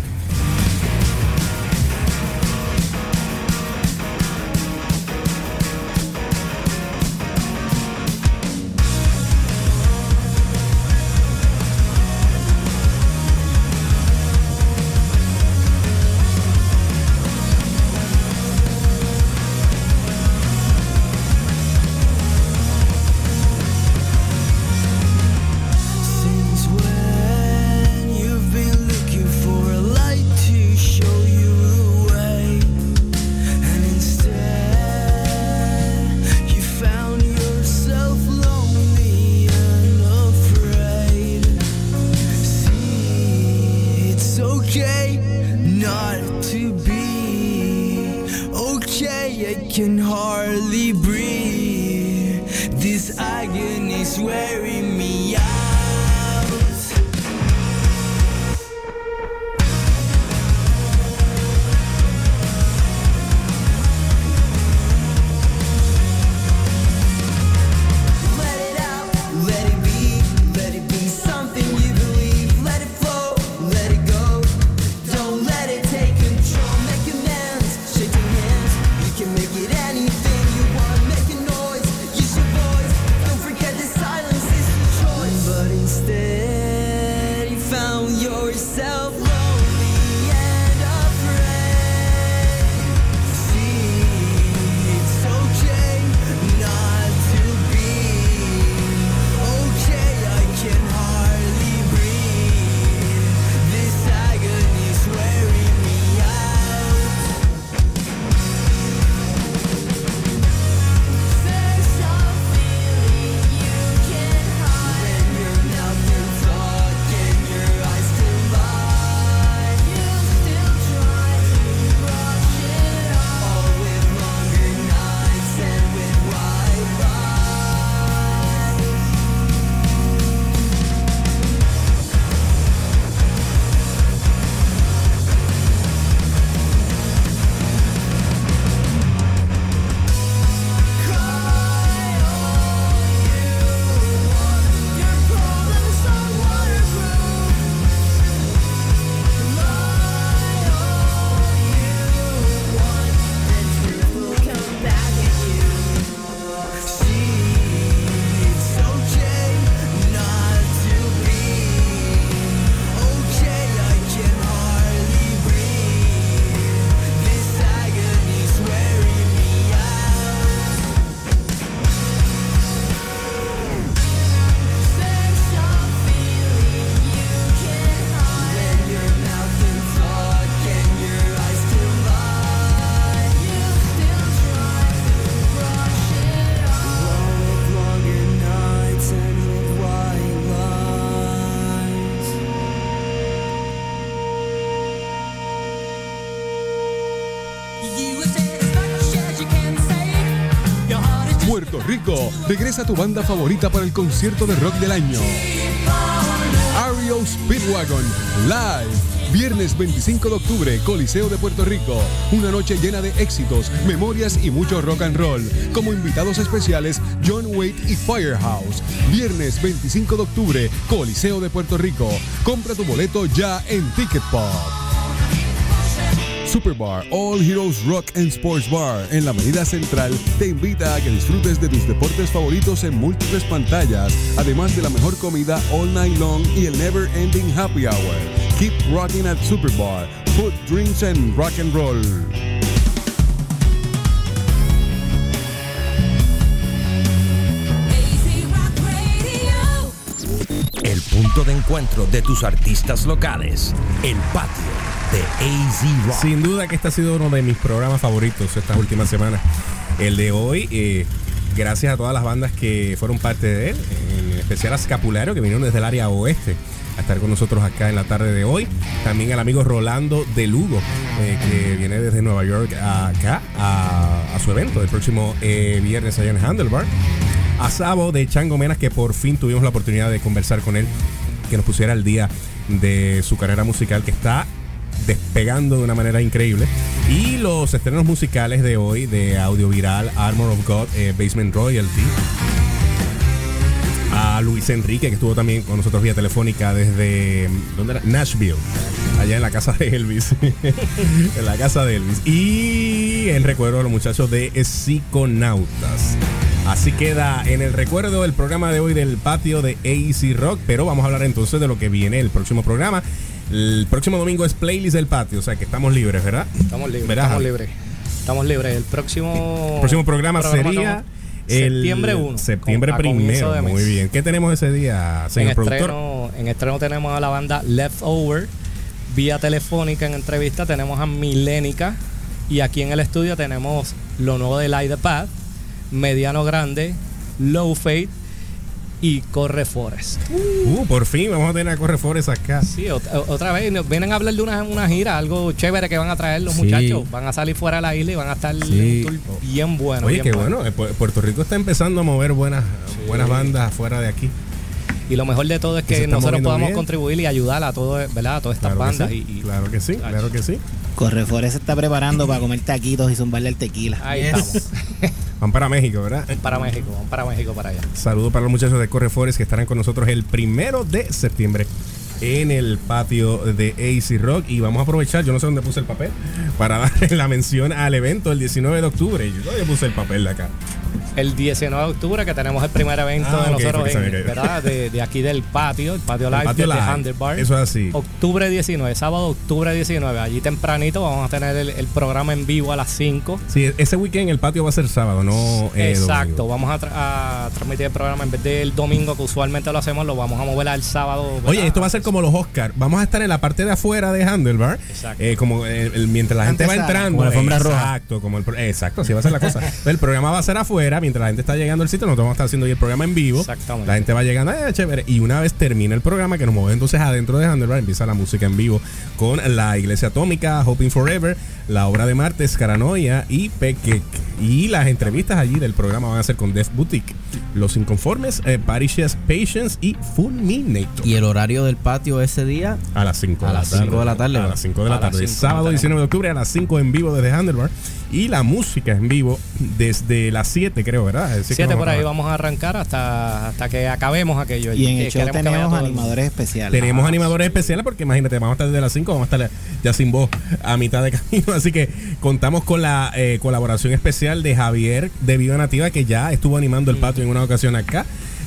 Regresa tu banda favorita para el concierto de rock del año. Ario Speedwagon Live. Viernes 25 de octubre, Coliseo de Puerto Rico. Una noche llena de éxitos, memorias y mucho rock and roll. Como invitados especiales, John Waite y Firehouse. Viernes 25 de octubre, Coliseo de Puerto Rico. Compra tu boleto ya en Ticket Pop. Superbar All Heroes Rock and Sports Bar en la Avenida Central te invita a que disfrutes de tus deportes favoritos en múltiples pantallas, además de la mejor comida all night long y el never ending happy hour. Keep rocking at Superbar. Food, drinks and rock and roll. El punto de encuentro de tus artistas locales. El patio Sin duda que este ha sido uno de mis programas favoritos estas últimas semanas. El de hoy, eh, gracias a todas las bandas que fueron parte de él, en especial a Scapulario, que vinieron desde el área oeste a estar con nosotros acá en la tarde de hoy. También al amigo Rolando de Lugo, eh, que viene desde Nueva York acá a, a su evento del próximo eh, viernes allá en Handlebar. A Sabo de Chango Menas, que por fin tuvimos la oportunidad de conversar con él, que nos pusiera al día de su carrera musical, que está despegando de una manera increíble. Y los estrenos musicales de hoy de Audio Viral, Armor of God, eh, Basement Royalty. A Luis Enrique, que estuvo también con nosotros vía telefónica desde ¿dónde? Nashville, allá en la casa de Elvis. *laughs* en la casa de Elvis. Y en recuerdo a los muchachos de Psiconautas. Así queda en el recuerdo el programa de hoy del patio de AC Rock, pero vamos a hablar entonces de lo que viene el próximo programa. El próximo domingo es playlist del patio, o sea que estamos libres, ¿verdad? Estamos libres, ¿Verdad, estamos libres. Estamos libres. El próximo, El próximo programa, sería el septiembre 1. Septiembre primero, de muy bien. ¿Qué tenemos ese día, En productor? estreno, en estreno tenemos a la banda Leftover. Vía telefónica en entrevista tenemos a Milénica. Y aquí en el estudio tenemos lo nuevo de Light the Path, Mediano Grande, Low Fate y Corre Forest. Uh, por fin vamos a tener a Correfores acá. Sí, ot- otra vez vienen a hablar de una, una gira, algo chévere que van a traer los Sí. muchachos. Van a salir fuera de la isla y van a estar Sí. en un tour bien bueno. Oye, bien qué bueno. eh, Pu- Puerto Rico está empezando a mover buenas, buenas bandas fuera de aquí. Y lo mejor de todo es Que nosotros podamos bien. contribuir y ayudar a todo, ¿verdad? A todas estas Claro que bandas. sí, y, y- claro que sí, claro que sí. Correfor se está preparando para comer taquitos y zumbarle el tequila. Ahí estamos. Van para México, ¿verdad? Para México, vamos para México para allá. Saludos para los muchachos de Correfores que estarán con nosotros el primero de septiembre en el patio de AC Rock. Y vamos a aprovechar, yo no sé dónde puse el papel, para *laughs* darle la mención al evento el 19 de octubre. Yo todavía puse el papel de acá. El 19 de octubre que tenemos el primer evento Ah, de nosotros en-. ¿verdad? De, de aquí del patio, el patio El live patio de live. Handlebar. Eso es así. Octubre 19, sábado octubre 19. Allí tempranito vamos a tener el, el programa en vivo a las 5. Sí, ese weekend el patio va a ser sábado, no eh, Exacto, domingo. vamos a, tra- a transmitir el programa en vez del domingo que usualmente lo hacemos, lo vamos a mover al sábado. ¿verdad? Oye, esto va a ser como los Oscars. Vamos a estar en la parte de afuera de Handlebar. Exacto. eh, como el- el- mientras la gente va entrando. como la alfombra roja. exacto, como el, exacto, así va a ser la cosa. *laughs* El programa va a ser afuera, mientras la gente está llegando al sitio, nosotros vamos a estar haciendo el programa en vivo. Exactamente. La gente va llegando, eh, chévere. Y una vez termina el programa, que nos movemos entonces adentro de Handlebar, empieza la música en vivo con la Iglesia Atómica, Hoping Forever, la obra de Martes, Caranoia y Peque. Y las entrevistas allí del programa van a ser con Death Boutique, Los Inconformes, eh, Parishes Patience y Fulminator. Y el horario del patio ese día A las 5 A las cinco de la tarde, A las 5 de la A las tarde. cinco Sábado de la tarde. 19 de octubre a las 5 en vivo desde Handlebar. Y la música en vivo desde las 7, creo, ¿verdad? Así que 7 vamos por ahí vamos a arrancar hasta, hasta que acabemos aquello. Y en Que el show tenemos animadores especiales. Tenemos animadores especiales porque imagínate, vamos a estar desde las 5, vamos a estar ya sin voz a mitad de camino. *laughs* Así que contamos con la eh, colaboración especial de Javier de Viva Nativa, que ya estuvo animando el patio en una ocasión acá.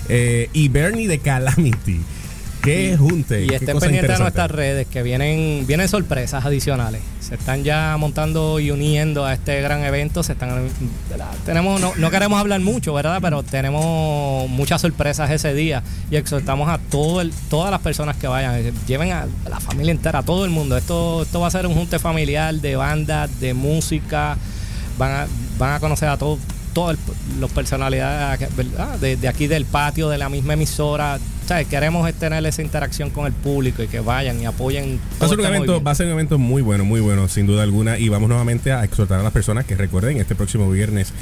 eh, y Bernie de Calamity. Qué junte. Y estén pendientes de nuestras redes que vienen, vienen sorpresas adicionales. Se están ya montando y uniendo a este gran evento. Se están, tenemos, no, no queremos hablar mucho, ¿verdad? Pero tenemos muchas sorpresas ese día. Y exhortamos a todo el, todas las personas que vayan. Lleven a la familia entera, a todo el mundo. Esto, esto va a ser un junte familiar de bandas, de música. Van a, van a conocer a todos todas las personalidades. De, de aquí del patio, de la misma emisora. Sea, queremos tener esa interacción con el público y que vayan y apoyen. Va a, ser un este evento, va a ser un evento muy bueno, muy bueno, sin duda alguna. Y vamos nuevamente a exhortar a las personas que recuerden este próximo viernes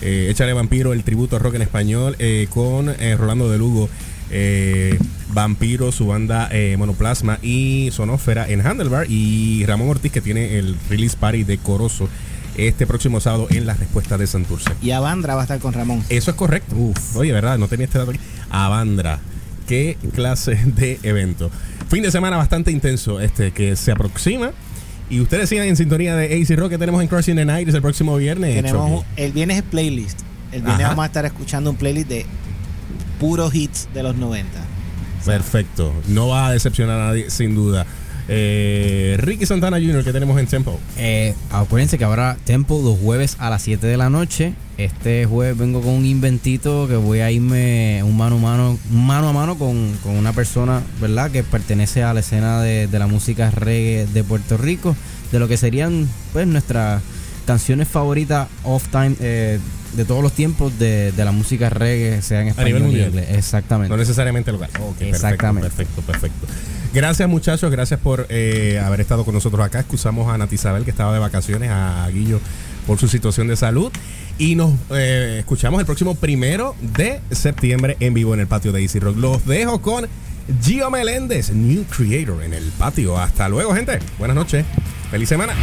Eh, Échale Vampiro, el tributo rock en español, eh, con eh, Rolando de Lugo, eh, Vampiro, su banda eh, Monoplasma y Sonósfera en Handlebar, y Ramón Ortiz, que tiene el release party de Corozo este próximo sábado en la respuesta de Santurce. Y Avandra va a estar con Ramón. Eso es correcto. Uf, oye, ¿verdad? No tenía este dato aquí. Avandra. Qué clase de evento. Fin de semana bastante intenso este que se aproxima. Y ustedes sigan en sintonía de AC Rock que tenemos en Crossing the Night el próximo viernes. Tenemos el viernes es playlist. El viernes Ajá. vamos a estar escuchando un playlist de puros hits de los 90. Perfecto. No va a decepcionar a nadie, sin duda. Eh, Ricky Santana Jr. que tenemos en Tempo. Eh, acuérdense que habrá Tempo los jueves a las 7 de la noche. Este jueves vengo con un inventito que voy a irme un mano a mano, mano a mano con, con una persona, ¿verdad? Que pertenece a la escena de, de la música reggae de Puerto Rico, de lo que serían pues nuestras canciones favoritas off time eh, de todos los tiempos de, de la música reggae, sea en A español nivel y mundial. Exactamente. No necesariamente local. Ok, Exactamente. Perfecto, perfecto, perfecto. Gracias muchachos, gracias por eh, haber estado con nosotros acá. Excusamos a Nati Isabel que estaba de vacaciones, a Guillo por su situación de salud. Y nos eh, escuchamos el próximo primero de septiembre en vivo en el patio de Easy Rock. Los dejo con Gio Meléndez, New Creator en el patio. Hasta luego, gente. Buenas noches. Feliz semana.